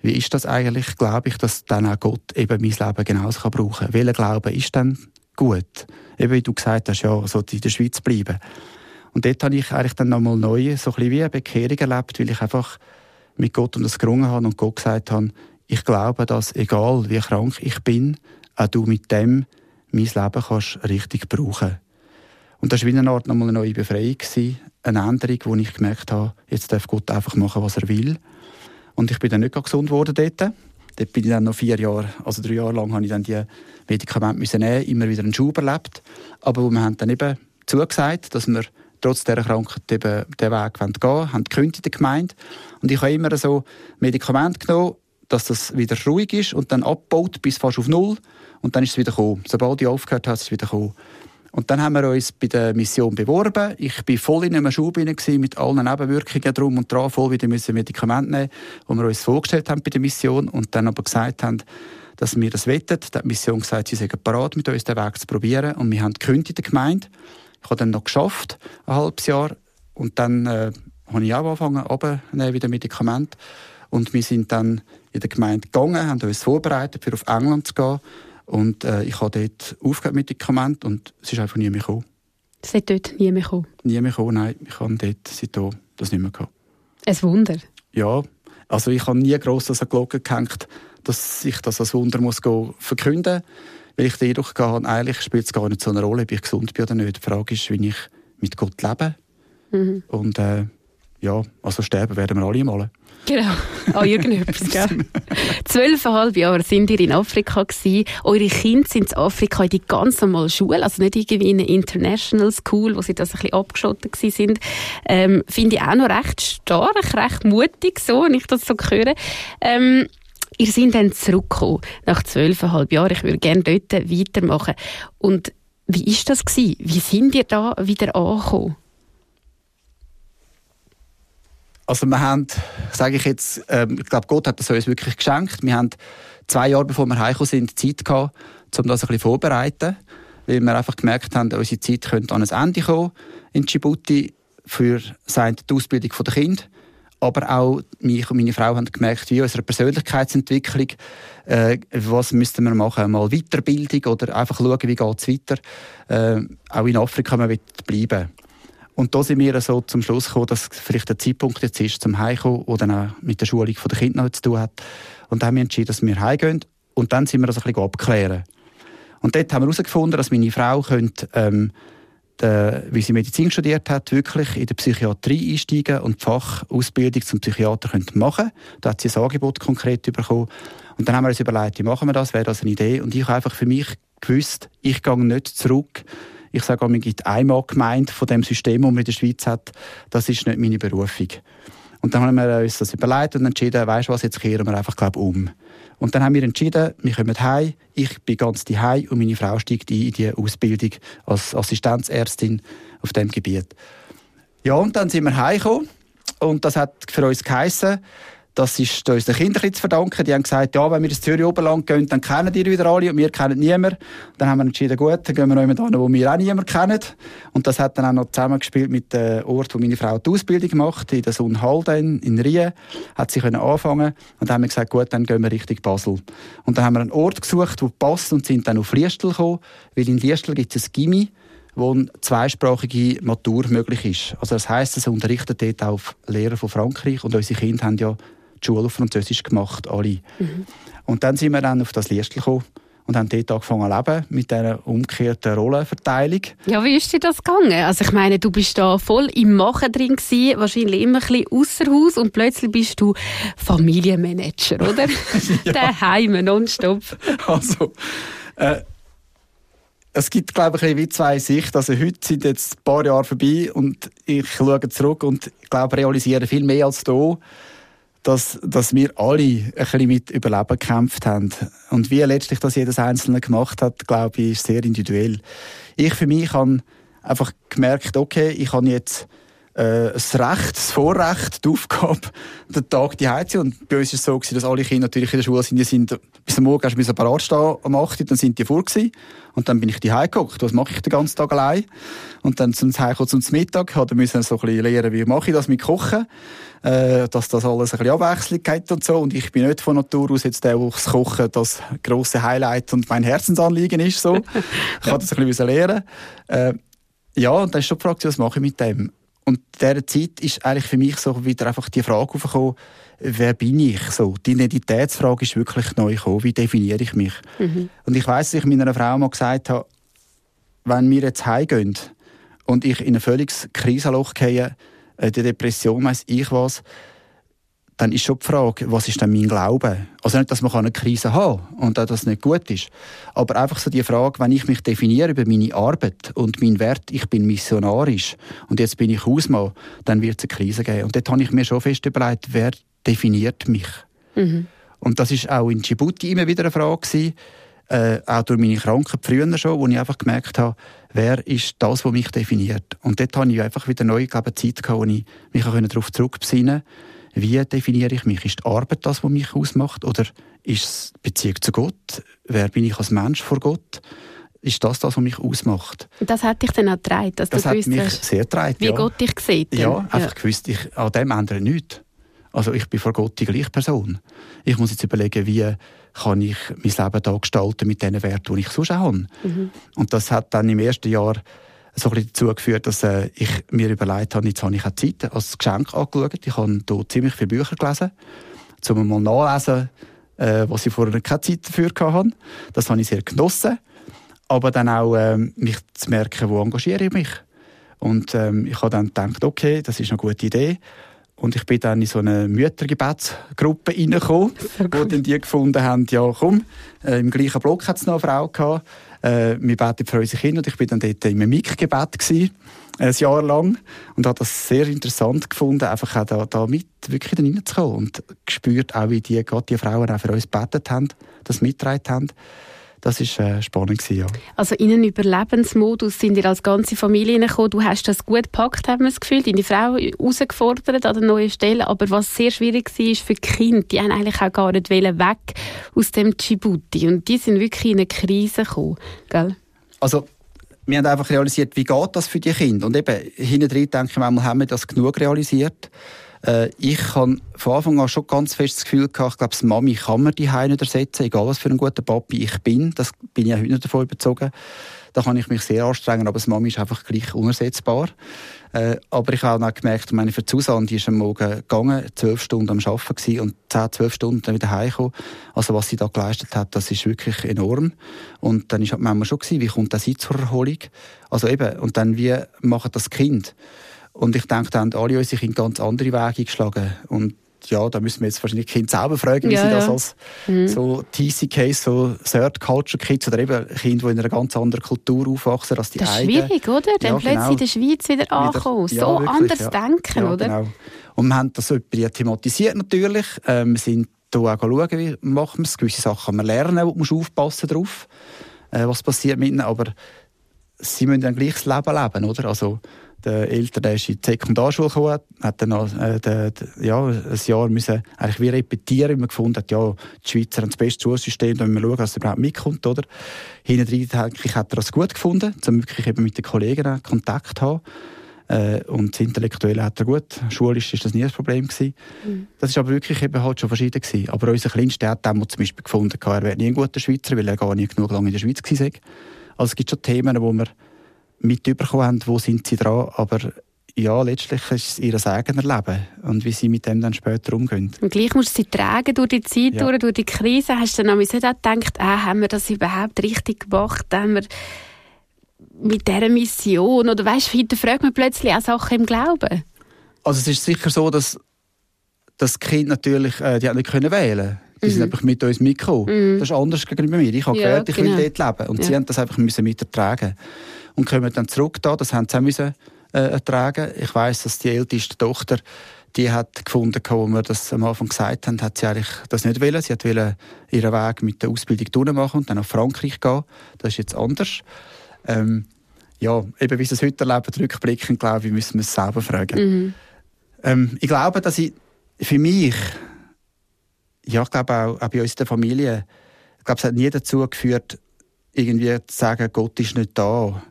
wie ist das eigentlich? Glaube ich, dass dann auch Gott eben mein Leben genauso brauchen kann? Welcher Glaube ist dann gut? Eben wie du gesagt hast, ja, so in der Schweiz bleiben. Und dort habe ich eigentlich dann nochmal neu so ein bisschen wie eine Bekehrung erlebt, weil ich einfach mit Gott um das gerungen habe und Gott gesagt habe, ich glaube, dass egal wie krank ich bin, auch du mit dem mein Leben kannst richtig brauchen. Und das war wie eine Art nochmal eine neue Befreiung, eine Änderung, wo ich gemerkt habe, jetzt darf Gott einfach machen, was er will. Und ich bin dann nicht gesund geworden dort. Dort bin ich dann noch vier Jahre, also drei Jahre lang, habe ich dann die Medikamente müssen nehmen, immer wieder einen Schub erlebt. Aber wir haben dann eben zugesagt, dass wir trotz dieser Krankheit eben den Weg gehen wollen, haben gekündigt in der Gemeinde. Und ich habe immer so Medikamente genommen, dass das wieder ruhig ist und dann abgebaut bis fast auf Null. Und dann ist es wieder gekommen. Sobald ich aufgehört habe, ist es wieder gekommen. Und dann haben wir uns bei der Mission beworben. Ich bin voll in einem Schub mit allen Nebenwirkungen drum und dran, voll wieder müssen Medikamente nehmen, die wir uns vorgestellt haben bei der Mission und dann aber gesagt haben, dass wir das wettet. Die Mission gesagt, sie seien bereit, mit uns den Weg zu probieren und wir haben gekündigt in der Gemeinde. Ich habe dann noch geschafft, ein halbes Jahr und dann äh, habe ich auch angefangen, abzunehmen wieder Medikamente und wir sind dann in der Gemeinde gegangen, haben uns vorbereitet, für auf England zu gehen und äh, ich habe dort aufgehört mit Medikamenten und es ist einfach nie mehr gekommen. Es ist dort nie mehr gekommen? Nie mehr gekommen, nein. Ich habe dort seitdem das nicht mehr gehabt. Ein Wunder? Ja. Also ich habe nie gross an Glocke gehängt, dass ich das als Wunder muss verkünden muss. Weil ich den Eindruck habe, eigentlich spielt es gar nicht so eine Rolle, ob ich gesund bin oder nicht. Die Frage ist, wie ich mit Gott lebe. Mhm. Und äh, ja, also sterben werden wir alle mal. Genau, an irgendetwas, gell? Zwölfeinhalb Jahre sind ihr in Afrika gewesen. Eure Kinder sind in Afrika in die ganz normale Schule, also nicht irgendwie in eine International School, wo sie das ein bisschen abgeschottet sind. Ähm, Finde ich auch noch recht stark, recht mutig, so, wenn ich das so höre. Ähm, ihr seid dann zurückgekommen, nach zwölfeinhalb Jahren. Ich würde gerne dort weitermachen. Und wie ist das gewesen? Wie sind ihr da wieder angekommen? Also wir haben, sage ich jetzt, ähm, ich glaube, Gott hat das uns wirklich geschenkt. Wir haben zwei Jahre, bevor wir heimgekommen sind, Zeit gehabt, um das ein bisschen vorzubereiten. Weil wir einfach gemerkt haben, unsere Zeit könnte an ein Ende kommen in Djibouti. für die Ausbildung der Kinder, aber auch mich und meine Frau haben gemerkt, wie unsere Persönlichkeitsentwicklung, äh, was müssten wir machen, mal Weiterbildung oder einfach schauen, wie geht es weiter. Äh, auch in Afrika man bleiben. Und da sind wir so zum Schluss gekommen, dass vielleicht der Zeitpunkt jetzt ist, zum Heimkommen oder dann auch mit der Schulung der Kinder noch zu tun hat. Und dann haben wir entschieden, dass wir heimgehen. Und dann sind wir das ein bisschen abklären. Und dort haben wir herausgefunden, dass meine Frau könnte, ähm, de, wie sie Medizin studiert hat, wirklich in der Psychiatrie einsteigen und die Fachausbildung zum Psychiater könnte machen Da hat sie ein Angebot konkret bekommen. Und dann haben wir uns überlegt, wie machen wir das, wäre das eine Idee? Und ich habe einfach für mich gewusst, ich gehe nicht zurück ich sage auch, mir gibt einmal gemeint von dem System, das man in der Schweiz hat, das ist nicht meine Berufung. Und dann haben wir uns das überlegt und entschieden, weißt du was, jetzt kehren wir einfach, glaub, um. Und dann haben wir entschieden, wir kommen heim, ich bin ganz daheim und meine Frau steigt ein in die Ausbildung als Assistenzärztin auf dem Gebiet. Ja, und dann sind wir heimgekommen und das hat für uns geheissen, das ist unseren Kindern zu verdanken. Die haben gesagt, ja, wenn wir ins Zürich Oberland gehen, dann kennen die wieder alle und wir kennen niemanden. Dann haben wir entschieden, gut, dann gehen wir noch jemand hin, wo wir auch niemanden kennen. Und das hat dann auch noch zusammengespielt mit dem Ort, wo meine Frau die Ausbildung macht, in der Sonnhalden in Rien. Hat sie können anfangen. Und dann haben wir gesagt, gut, dann gehen wir Richtung Basel. Und dann haben wir einen Ort gesucht, der passt und sind dann auf Liestl gekommen. Weil in Liestl gibt es ein Gimmi, wo eine zweisprachige Matur möglich ist. Also das heisst, es unterrichtet dort auch Lehrer von Frankreich und unsere Kinder haben ja die Schule auf Französisch gemacht, alle. Mhm. Und dann sind wir dann auf das Liest gekommen und haben dort angefangen zu leben, mit dieser umgekehrten Rollenverteilung. Ja, wie ist dir das gegangen? Also ich meine, du bist da voll im Machen drin gewesen, wahrscheinlich immer ein bisschen ausser Haus und plötzlich bist du Familienmanager, oder? ja. Daheim, nonstop. Also, äh, es gibt, glaube ich, wie zwei Sichten. Also heute sind jetzt ein paar Jahre vorbei und ich schaue zurück und ich glaube, realisiere viel mehr als hier dass, dass wir alle ein bisschen mit Überleben gekämpft haben. Und wie letztlich das jedes Einzelne gemacht hat, glaube ich, ist sehr individuell. Ich für mich habe einfach gemerkt, okay, ich habe jetzt äh, das Recht, das Vorrecht, die Aufgabe, den Tag die Heiz Und bei uns war es so, gewesen, dass alle Kinder natürlich in der Schule sind, die sind bis am Morgen erst parat stehen am 8 dann sind die vor gewesen. Und dann bin ich die geguckt. Was mache ich den ganzen Tag allein? Und dann zum Heimkommen zum Mittag, habe ich so ein bisschen lernen, wie mache ich das mit Kochen, äh, dass das alles ein bisschen Abwechslung hat und so. Und ich bin nicht von Natur aus jetzt der, der das Kochen das grosse Highlight und mein Herzensanliegen ist, so. ich habe das ein bisschen lernen. Äh, ja, und dann ist schon die Frage, was mache ich mit dem? Und in dieser Zeit ist eigentlich für mich so wieder einfach die Frage aufgekommen, wer bin ich? So, die Identitätsfrage ist wirklich neu gekommen. Wie definiere ich mich? Mhm. Und ich weiß, dass ich meiner Frau mal gesagt habe, wenn wir jetzt heimgehen und ich in ein völliges Krisenloch gehe, äh, die Depression, weiss ich was, dann ist schon die Frage, was ist denn mein Glaube? Also nicht, dass man eine Krise haben kann und dass das nicht gut ist, aber einfach so die Frage, wenn ich mich definiere über meine Arbeit und meinen Wert, ich bin missionarisch und jetzt bin ich Hausmann, dann wird es eine Krise geben. Und dort habe ich mir schon fest überlegt, wer definiert mich? Mhm. Und das ist auch in Djibouti immer wieder eine Frage gewesen, äh, auch durch meine Krankheit früher schon, wo ich einfach gemerkt habe, wer ist das, was mich definiert. Und dort habe ich einfach wieder neue Zeit gehabt, wo ich mich darauf zurückbesinnen konnte, wie definiere ich mich? Ist die Arbeit das, was mich ausmacht? Oder ist es Beziehung zu Gott? Wer bin ich als Mensch vor Gott? Ist das das, was mich ausmacht? Das hat dich dann auch getragen, dass das du hat mich hast, sehr getragen, wie ja. Gott dich sieht. Ja, einfach ja. gewusst, ich, an dem ändere nichts. Also ich bin vor Gott die gleiche Person. Ich muss jetzt überlegen, wie kann ich mein Leben da gestalten mit den Werten, die ich sonst auch habe. Mhm. Und das hat dann im ersten Jahr so ein bisschen dazu geführt, dass äh, ich mir überlegt habe, jetzt habe ich auch Zeit als Geschenk angeschaut. Ich habe hier ziemlich viele Bücher gelesen, um mal nachlesen, äh, was ich vorher keine Zeit dafür hatte. Das habe ich sehr genossen. Aber dann auch äh, mich zu merken, wo engagiere ich mich. Und ähm, ich habe dann gedacht, okay, das ist eine gute Idee. Und ich bin dann in so eine Müttergebetsgruppe reingekommen, wo dann die gefunden haben, ja komm, äh, im gleichen Block hat es noch eine Frau gehabt, äh, wir beten für unsere Kinder und ich bin dann dort im Mikgebet gewesen, ein Jahr lang. Und habe das sehr interessant gefunden, einfach auch da, da mit wirklich reinzukommen und gespürt auch, wie die, Gott die Frauen auch für uns gebetet haben, das mitgetragen haben das war äh, spannend gewesen, ja. Also in einen Überlebensmodus sind ihr als ganze Familie gekommen. Du hast das gut gepackt, haben wir das Gefühl. Deine Frau herausgefordert an der neuen Stelle. Aber was sehr schwierig war für die Kinder, die haben eigentlich auch gar nicht weg aus dem Djibouti. Und die sind wirklich in eine Krise gekommen, gell? Also wir haben einfach realisiert, wie geht das für die Kinder. Und eben, hinten drin denke ich manchmal, haben wir das genug realisiert. Äh, ich habe von Anfang an schon ganz fest das Gefühl gehabt, ich glaube, das Mami kann man die nicht ersetzen, egal was für ein guter Papi ich bin. Das bin ich auch heute davon überzogen. Da kann ich mich sehr anstrengen, aber das Mami ist einfach gleich unersetzbar. Äh, aber ich habe auch gemerkt, meine für Susanne, die ist am Morgen gegangen, zwölf Stunden am Arbeiten gewesen und zehn, zwölf Stunden dann wieder heimgekommen. Also was sie da geleistet hat, das ist wirklich enorm. Und dann ist halt manchmal schon gewesen, wie kommt das zur Erholung? Also eben, und dann wie macht das Kind? Und ich denke, da haben alle unsere Kinder ganz andere Wege eingeschlagen. Und ja, da müssen wir jetzt wahrscheinlich die Kinder selber fragen, wie ja, sie das als mhm. so TC-Case, so Third Culture Kids oder eben Kinder, die in einer ganz anderen Kultur aufwachsen als die Das ist eigene. schwierig, oder? Dann ja, plötzlich genau. in der Schweiz wieder ankommen. So wirklich, anders denken, oder? Genau. Und wir haben das so thematisiert natürlich. Ähm, wir sind hier auch schauen, wie machen wir es. Gewisse Sachen kann man lernen, wo man aufpassen drauf, äh, was passiert mit ihnen. Aber sie müssen dann gleich das Leben leben, oder? Also, der Ältere der ist in die Sekundarschule gekommen, hat dann äh, de, de, ja, ein Jahr müssen eigentlich wie repetieren, weil man gefunden hat, ja, die Schweizer haben das beste Schulsystem, da müssen wir schauen, dass er überhaupt mitkommt, oder? Hinten drin hat er das gut gefunden, um wirklich eben mit den Kollegen Kontakt zu haben. Äh, und das Intellektuelle hat er gut. Schulisch ist das nie ein Problem gewesen. Mhm. Das ist aber wirklich eben halt schon verschieden gewesen. Aber unser Kleinster hat damals zum Beispiel gefunden, er wäre nie ein guter Schweizer, weil er gar nicht genug lange in der Schweiz war. Also es gibt schon Themen, wo wir mitbekommen haben, wo sind sie dran, aber ja, letztlich ist es ihr eigenes Leben und wie sie mit dem dann später umgehen. Und gleich musst du sie tragen durch die Zeit, ja. durch, durch die Krise. Hast du dann auch gedacht, ah, haben wir das überhaupt richtig gemacht? Haben wir mit dieser Mission? Oder weißt du, hinterfragt man plötzlich auch Sachen im Glauben? Also es ist sicher so, dass das Kind natürlich, äh, die hat nicht können wählen die mhm. sind einfach mit uns mitgekommen. Mhm. Das ist anders gegenüber mir. Ich habe ja, gehört, ich genau. will dort leben. Und ja. sie haben das einfach müssen mittragen und kommen dann zurück da. Das haben sie auch müssen, äh, ertragen. Ich weiß, dass die älteste Tochter die hat gefunden, wo wir das am Anfang gesagt haben, hat sie eigentlich das nicht wollen. Sie hat wollen ihren Weg mit der Ausbildung durchmachen und dann nach Frankreich gehen. Das ist jetzt anders. Ähm, ja, eben wie sie es heute erleben, rückblickend, glaube ich, müssen wir es selber fragen. Mhm. Ähm, ich glaube, dass ich für mich, ja, ich glaube auch, auch bei uns in der Familie, ich glaube, es hat nie dazu geführt, irgendwie zu sagen, Gott ist nicht da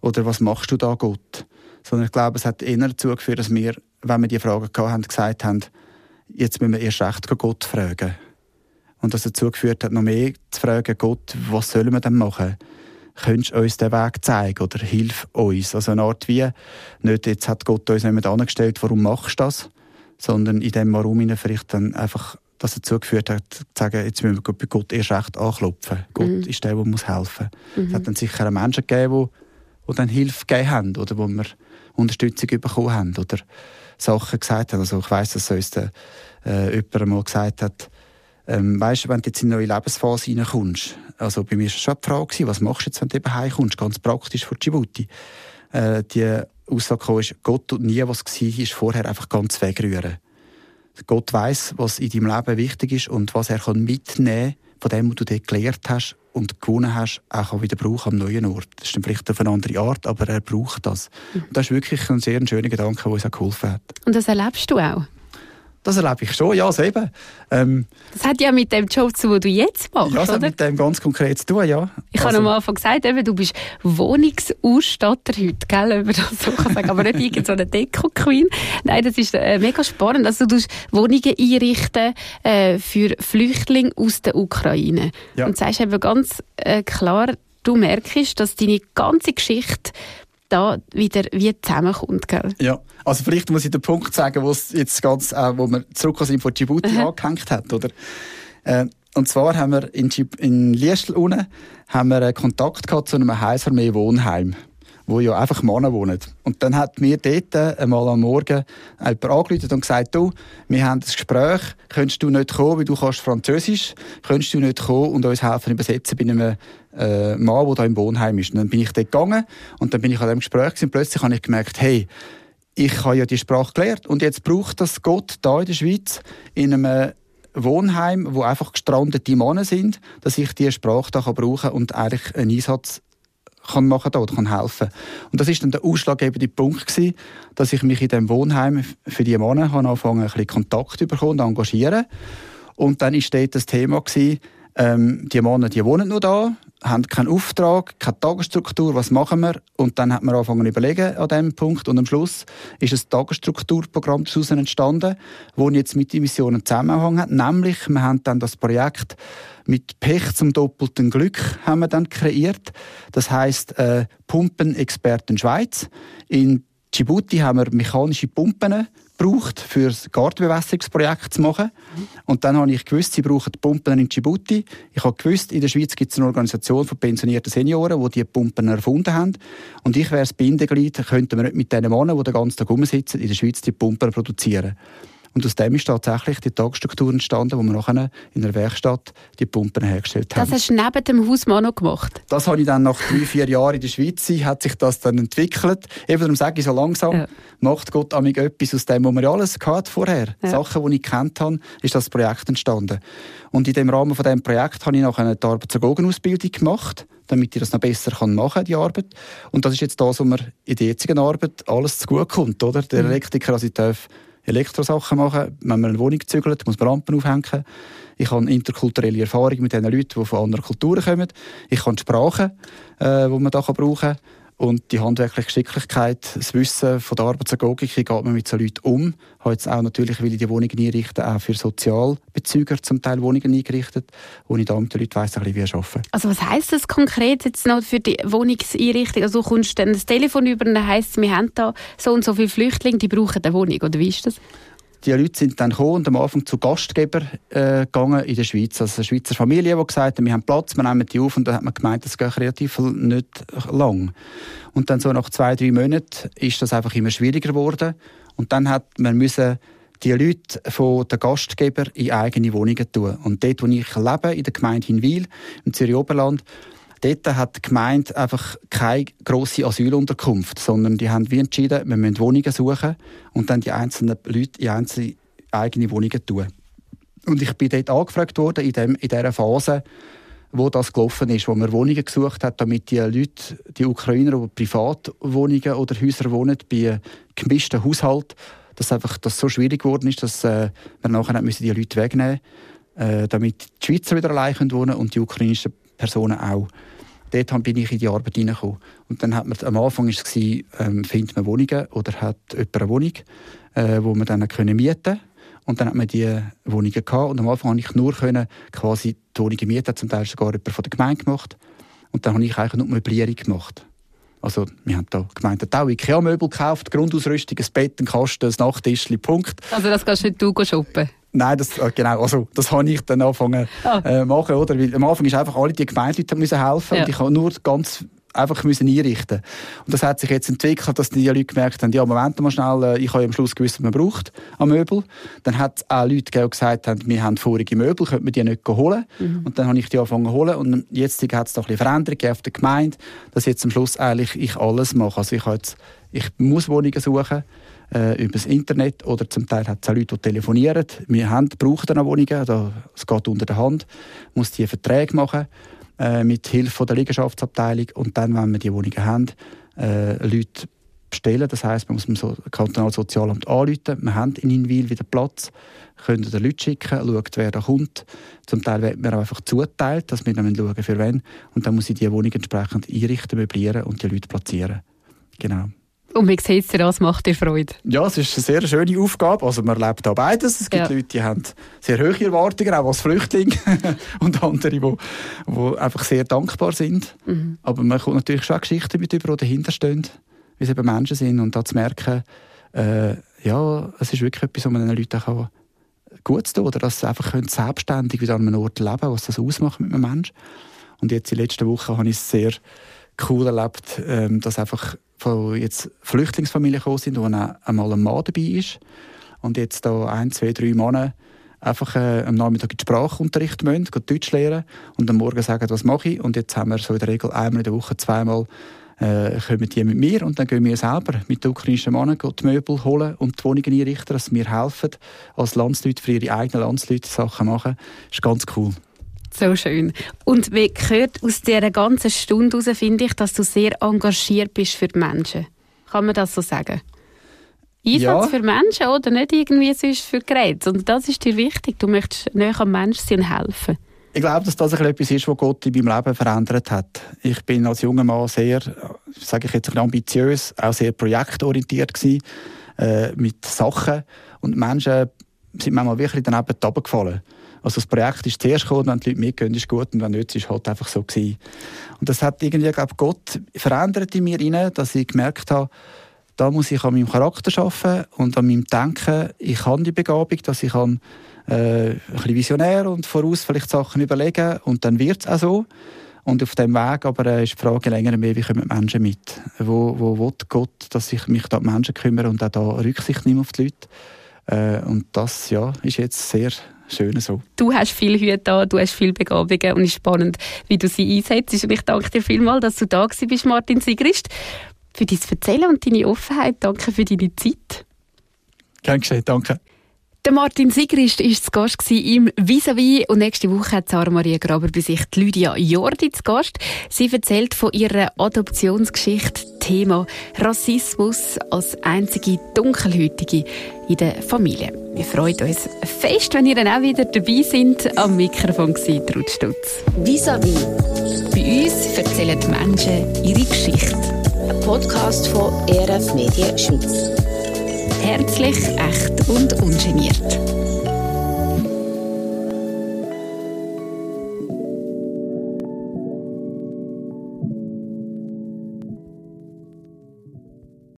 oder was machst du da, Gott? Sondern ich glaube, es hat eher dazu geführt, dass wir, wenn wir die Fragen hatten, gesagt haben, jetzt müssen wir erst recht Gott fragen. Und das dazu geführt hat, noch mehr zu fragen, Gott, was sollen wir denn machen? Könntest du uns den Weg zeigen oder hilf uns? Also eine Art wie, nicht jetzt hat Gott uns nicht mehr angestellt, warum machst du das? Sondern in dem Warum vielleicht dann einfach das dazu geführt hat, zu sagen, jetzt müssen wir bei Gott erst recht anklopfen. Gott mhm. ist der, der muss helfen muss. Mhm. Es hat dann sicher Menschen gegeben, die die dann Hilfe gegeben haben oder wo wir Unterstützung bekommen haben oder Sachen gesagt haben. Also ich weiss, dass uns der, äh, jemand einmal gesagt hat, ähm, weißt, wenn du jetzt in eine neue Lebensphase reinkommst, also bei mir war schon die Frage, was machst du jetzt, wenn du eben heimkommst, ganz praktisch von Djibouti. Äh, die Aussage ist, Gott tut nie, was war, ist vorher einfach ganz wegrühren. Gott weiß, was in deinem Leben wichtig ist und was er kann mitnehmen von dem, was du dort gelernt hast und gewonnen hast, auch wieder brauchen am neuen Ort. Das ist dann vielleicht auf eine andere Art, aber er braucht das. Mhm. Und das ist wirklich ein sehr schöner Gedanke, der uns auch geholfen hat. Und das erlebst du auch? Das erlebe ich schon, ja, eben. Ähm, das hat ja mit dem Job zu, den du jetzt machst, Ja, das hat mit dem ganz konkret zu tun, ja. Ich also, habe am Anfang gesagt, eben, du bist Wohnungsausstatter heute, gell, wenn man das so kann sagen, aber nicht irgendeine so eine Deko-Queen. Nein, das ist äh, mega spannend. Also du Wohnungen einrichten äh, für Flüchtlinge aus der Ukraine. Ja. Und sagst eben ganz äh, klar, du merkst, dass deine ganze Geschichte da wieder wie zusammenkommt. Gell? Ja, also vielleicht muss ich den Punkt sagen, wo es jetzt ganz, äh, wo wir zurück sind von Djibouti angehängt hat, oder? Äh, und zwar haben wir in, in Liestl unten haben wir einen Kontakt gehabt zu einem Heilsarmee-Wohnheim wo ja einfach Männer wohnen. Und dann hat mir dort einmal am Morgen jemand angerufen und gesagt, du, wir haben das Gespräch, könntest du nicht kommen, weil du kannst Französisch, könntest du nicht kommen und uns helfen übersetzen bei einem äh, Mann, der da im Wohnheim ist. Und dann bin ich dort gegangen und dann bin ich an dem Gespräch und plötzlich habe ich gemerkt, hey, ich habe ja die Sprache gelernt und jetzt braucht das Gott da in der Schweiz in einem Wohnheim, wo einfach gestrandete Männer sind, dass ich diese Sprache da brauchen kann und eigentlich einen Einsatz kann machen oder kann helfen. Und das ist dann der ausschlaggebende Punkt gewesen, dass ich mich in dem Wohnheim für die Männer angefangen, ein bisschen Kontakt bekommen und engagieren. Und dann ist dort das Thema gewesen, ähm, die Männer, die wohnen nur da, haben keinen Auftrag, keine Tagesstruktur, was machen wir? Und dann hat man angefangen zu überlegen an diesem Punkt. Und am Schluss ist ein Tagesstrukturprogramm daraus entstanden, das jetzt mit den Missionen Zusammenhang hat. Nämlich, wir haben dann das Projekt mit Pech zum doppelten Glück haben wir dann kreiert. Das heißt äh, Pumpenexperten Schweiz. In Djibouti haben wir mechanische Pumpen gebraucht, für das Gartenbewässerungsprojekt zu machen. Und dann habe ich gewusst, sie brauchen Pumpen in Djibouti. Ich habe gewusst, in der Schweiz gibt es eine Organisation von pensionierten Senioren, die diese Pumpen erfunden haben. Und ich wäre das Bindeglied, könnten wir nicht mit diesen Männern, die den ganzen Tag rumsitzen, in der Schweiz die Pumpen produzieren. Und aus dem ist tatsächlich die Tagesstruktur entstanden, wo wir nachher in der Werkstatt die Pumpen hergestellt haben. Das hast du neben dem Hausmann noch gemacht? Das habe ich dann nach drei, vier Jahren in der Schweiz, hat sich das dann entwickelt. Eben darum sage ich so langsam, ja. macht Gott amig etwas aus dem, was wir alles hatten vorher. Ja. Sachen, die ich kennt habe, ist das Projekt entstanden. Und in dem Rahmen von diesem Projekt habe ich nachher die Arbeitsagogenausbildung gemacht damit ich das noch besser machen kann, die Arbeit. Und das ist jetzt das, was mir in der jetzigen Arbeit alles zu gut kommt, oder? Der mhm. Elektriker, also ich darf Elektrosachen machen. Wenn man eine Wohnung zügelt, muss man Lampen aufhängen. Ich habe interkulturelle Erfahrung mit den Leuten, die von anderen Kulturen kommen. Ich kann die Sprache, äh, die man da brauchen kann. Und die handwerkliche Geschicklichkeit, das Wissen von der Arbeitsagogik, wie geht man mit so Leuten um. Ich habe jetzt auch natürlich, weil ich die Wohnungen einrichte, auch für Sozialbezüger zum Teil Wohnungen eingerichtet, wo ich da mit den Leuten weiss, wie arbeiten. Also was heisst das konkret jetzt noch für die Wohnungseinrichtung? Also du kommst dann das Telefon über und dann heisst es, wir haben da so und so viele Flüchtlinge, die brauchen eine Wohnung, oder wie ist das? Die Leute sind dann gekommen und am Anfang zu Gastgeber äh, gegangen in der Schweiz. Also eine Schweizer Familie, die gesagt hat, wir haben Platz, wir nehmen die auf und dann hat man gemeint, das geht relativ nicht lang. Und dann so nach zwei, drei Monaten ist das einfach immer schwieriger geworden und dann hat man müssen die Leute von den Gastgeber in eigene Wohnungen tun. Und dort, wo ich lebe, in der Gemeinde Hinwil, im Zürich Oberland, Dort hat die Gemeinde einfach keine grosse Asylunterkunft, sondern die haben wie entschieden, wir müssen Wohnungen suchen und dann die einzelnen Leute in einzelne eigene Wohnungen tun. Und ich bin dort angefragt worden, in, dem, in dieser Phase, wo das gelaufen ist, wo man Wohnungen gesucht hat, damit die Leute, die Ukrainer, die Privatwohnungen oder Häuser wohnen, bei gemischten Haushalten, dass einfach das so schwierig geworden ist, dass äh, wir nachher müssen die Leute wegnehmen äh, damit die Schweizer wieder allein wohnen und die ukrainischen Personen auch dort bin ich in die Arbeit hineingekommen. Und dann hat man, am Anfang war es, ähm, findet man Wohnungen oder hat jemand eine Wohnung, äh, wo man dann können mieten Und dann hat man die Wohnungen gehabt. Und am Anfang konnte ich nur können, quasi die Wohnungen mieten, zum Teil sogar jemand von der Gemeinde gemacht. Und dann habe ich eigentlich nur Möblierung gemacht. Also, wir haben da gemeint, auch Ikea-Möbel gekauft, Grundausrüstung, ein Bett, ein Kasten, ein Nachttischchen, Punkt. Also das kannst nicht du shoppen? Nein, das, äh, genau, also, das habe ich dann angefangen ah. äh, machen, oder? Weil am Anfang ist einfach alle die Gemeindeleute müssen helfen ja. und ich habe nur ganz einfach müssen einrichten Und das hat sich jetzt entwickelt, dass die Leute gemerkt haben, ja, Moment mal schnell, äh, ich habe am Schluss gewusst, was man braucht an Möbel. Dann hat es auch Leute gegeben, die gesagt haben, wir haben vorige Möbel, könnte man die nicht holen? Mhm. Und dann habe ich die angefangen zu holen und jetzt hat es doch ein bisschen Veränderungen auf der Gemeinde, dass jetzt am Schluss eigentlich ich alles mache. Also ich, jetzt, ich muss Wohnungen suchen, äh, über das Internet oder zum Teil hat es auch Leute, die telefonieren. Wir haben, brauchen eine Wohnung, es geht unter der Hand, muss die Verträge machen äh, mit Hilfe der Liegenschaftsabteilung und dann, wenn wir die Wohnungen haben, äh, Leute bestellen. Das heisst, man muss dem so Kantonalsozialamt anrufen. Wir haben in Inwil wieder Platz, können den Leute schicken, schauen, wer da kommt. Zum Teil wird mir einfach zuteilt, dass wir dann schauen, für wen. Und dann muss ich die Wohnung entsprechend einrichten, möblieren und die Leute platzieren. Genau. Und wie sieht es dir an? macht dir Freude? Ja, es ist eine sehr schöne Aufgabe. Also man lebt da beides. Es gibt ja. Leute, die haben sehr hohe Erwartungen, auch als Flüchtling. und andere, die, die einfach sehr dankbar sind. Mhm. Aber man kommt natürlich schon Geschichten mit über, die dahinter stehen, wie sie eben Menschen sind. Und da zu merken, äh, ja, es ist wirklich etwas, was man den Leuten auch gut zu tun oder dass sie einfach können selbstständig wieder an einem Ort leben was das ausmacht mit einem Menschen. Und jetzt in den letzten Wochen habe ich es sehr cool erlebt, ähm, dass einfach von jetzt Flüchtlingsfamilien gekommen sind, wo einmal ein Mann dabei ist und jetzt da ein, zwei, drei Männer einfach äh, am Nachmittag in den Sprachunterricht müssen, Deutsch lernen und am Morgen sagen, was mache ich. Und jetzt haben wir so in der Regel einmal in der Woche zweimal äh, kommen die mit mir und dann gehen wir selber mit den ukrainischen Männern die Möbel holen und die Wohnungen einrichten, dass wir helfen, als Landsleute für ihre eigenen Landsleute Sachen machen. Das ist ganz cool. So schön. Und wie gehört aus dieser ganzen Stunde heraus, finde ich, dass du sehr engagiert bist für die Menschen. Kann man das so sagen? Einsatz ja. für Menschen oder nicht irgendwie sonst für Geräte. Und das ist dir wichtig. Du möchtest näher am Menschen sein und helfen. Ich glaube, dass das etwas ist, was Gott in meinem Leben verändert hat. Ich bin als junger Mann sehr, sage ich jetzt, ambitiös, auch sehr projektorientiert gewesen, äh, mit Sachen. Und Menschen sind manchmal wirklich daneben gefallen. Also das Projekt ist zuerst gekommen, wenn die Leute mitgehen, ist gut, und wenn nicht, ist es halt einfach so gewesen. Und das hat irgendwie, glaube Gott verändert in mir rein, dass ich gemerkt habe, da muss ich an meinem Charakter arbeiten und an meinem Denken. Ich habe die Begabung, dass ich kann, äh, ein bisschen visionär und voraus vielleicht Sachen überlegen und dann wird es auch so. Und auf dem Weg aber äh, ist die Frage länger mehr, wie kommen Menschen mit? Wo, wo will Gott, dass ich mich da um Menschen kümmere und auch da Rücksicht nehme auf die Leute? Äh, und das ja, ist jetzt sehr schön so. Du hast viel Hüte da, du hast viel Begabungen und es ist spannend, wie du sie einsetzt. Und ich danke dir vielmals, dass du da bist, Martin Sigrist, für dein Erzählen und deine Offenheit. Danke für deine Zeit. Gern geschehen, danke. Der Martin Sigrist war zu Gast im Vis-a-vis und nächste Woche hat Sarah Maria Graber bei sich Lydia Jordi zu Gast. Sie erzählt von ihrer Adoptionsgeschichte, Thema Rassismus als einzige Dunkelhäutige in der Familie. Wir freuen uns fest, wenn ihr dann auch wieder dabei seid. Am Mikrofon war Ruth Stutz. Vis-a-vis. Bei uns erzählen die Menschen ihre Geschichte. Ein Podcast von ERF Medien Schweiz. Herzlich, echt und ungeniert.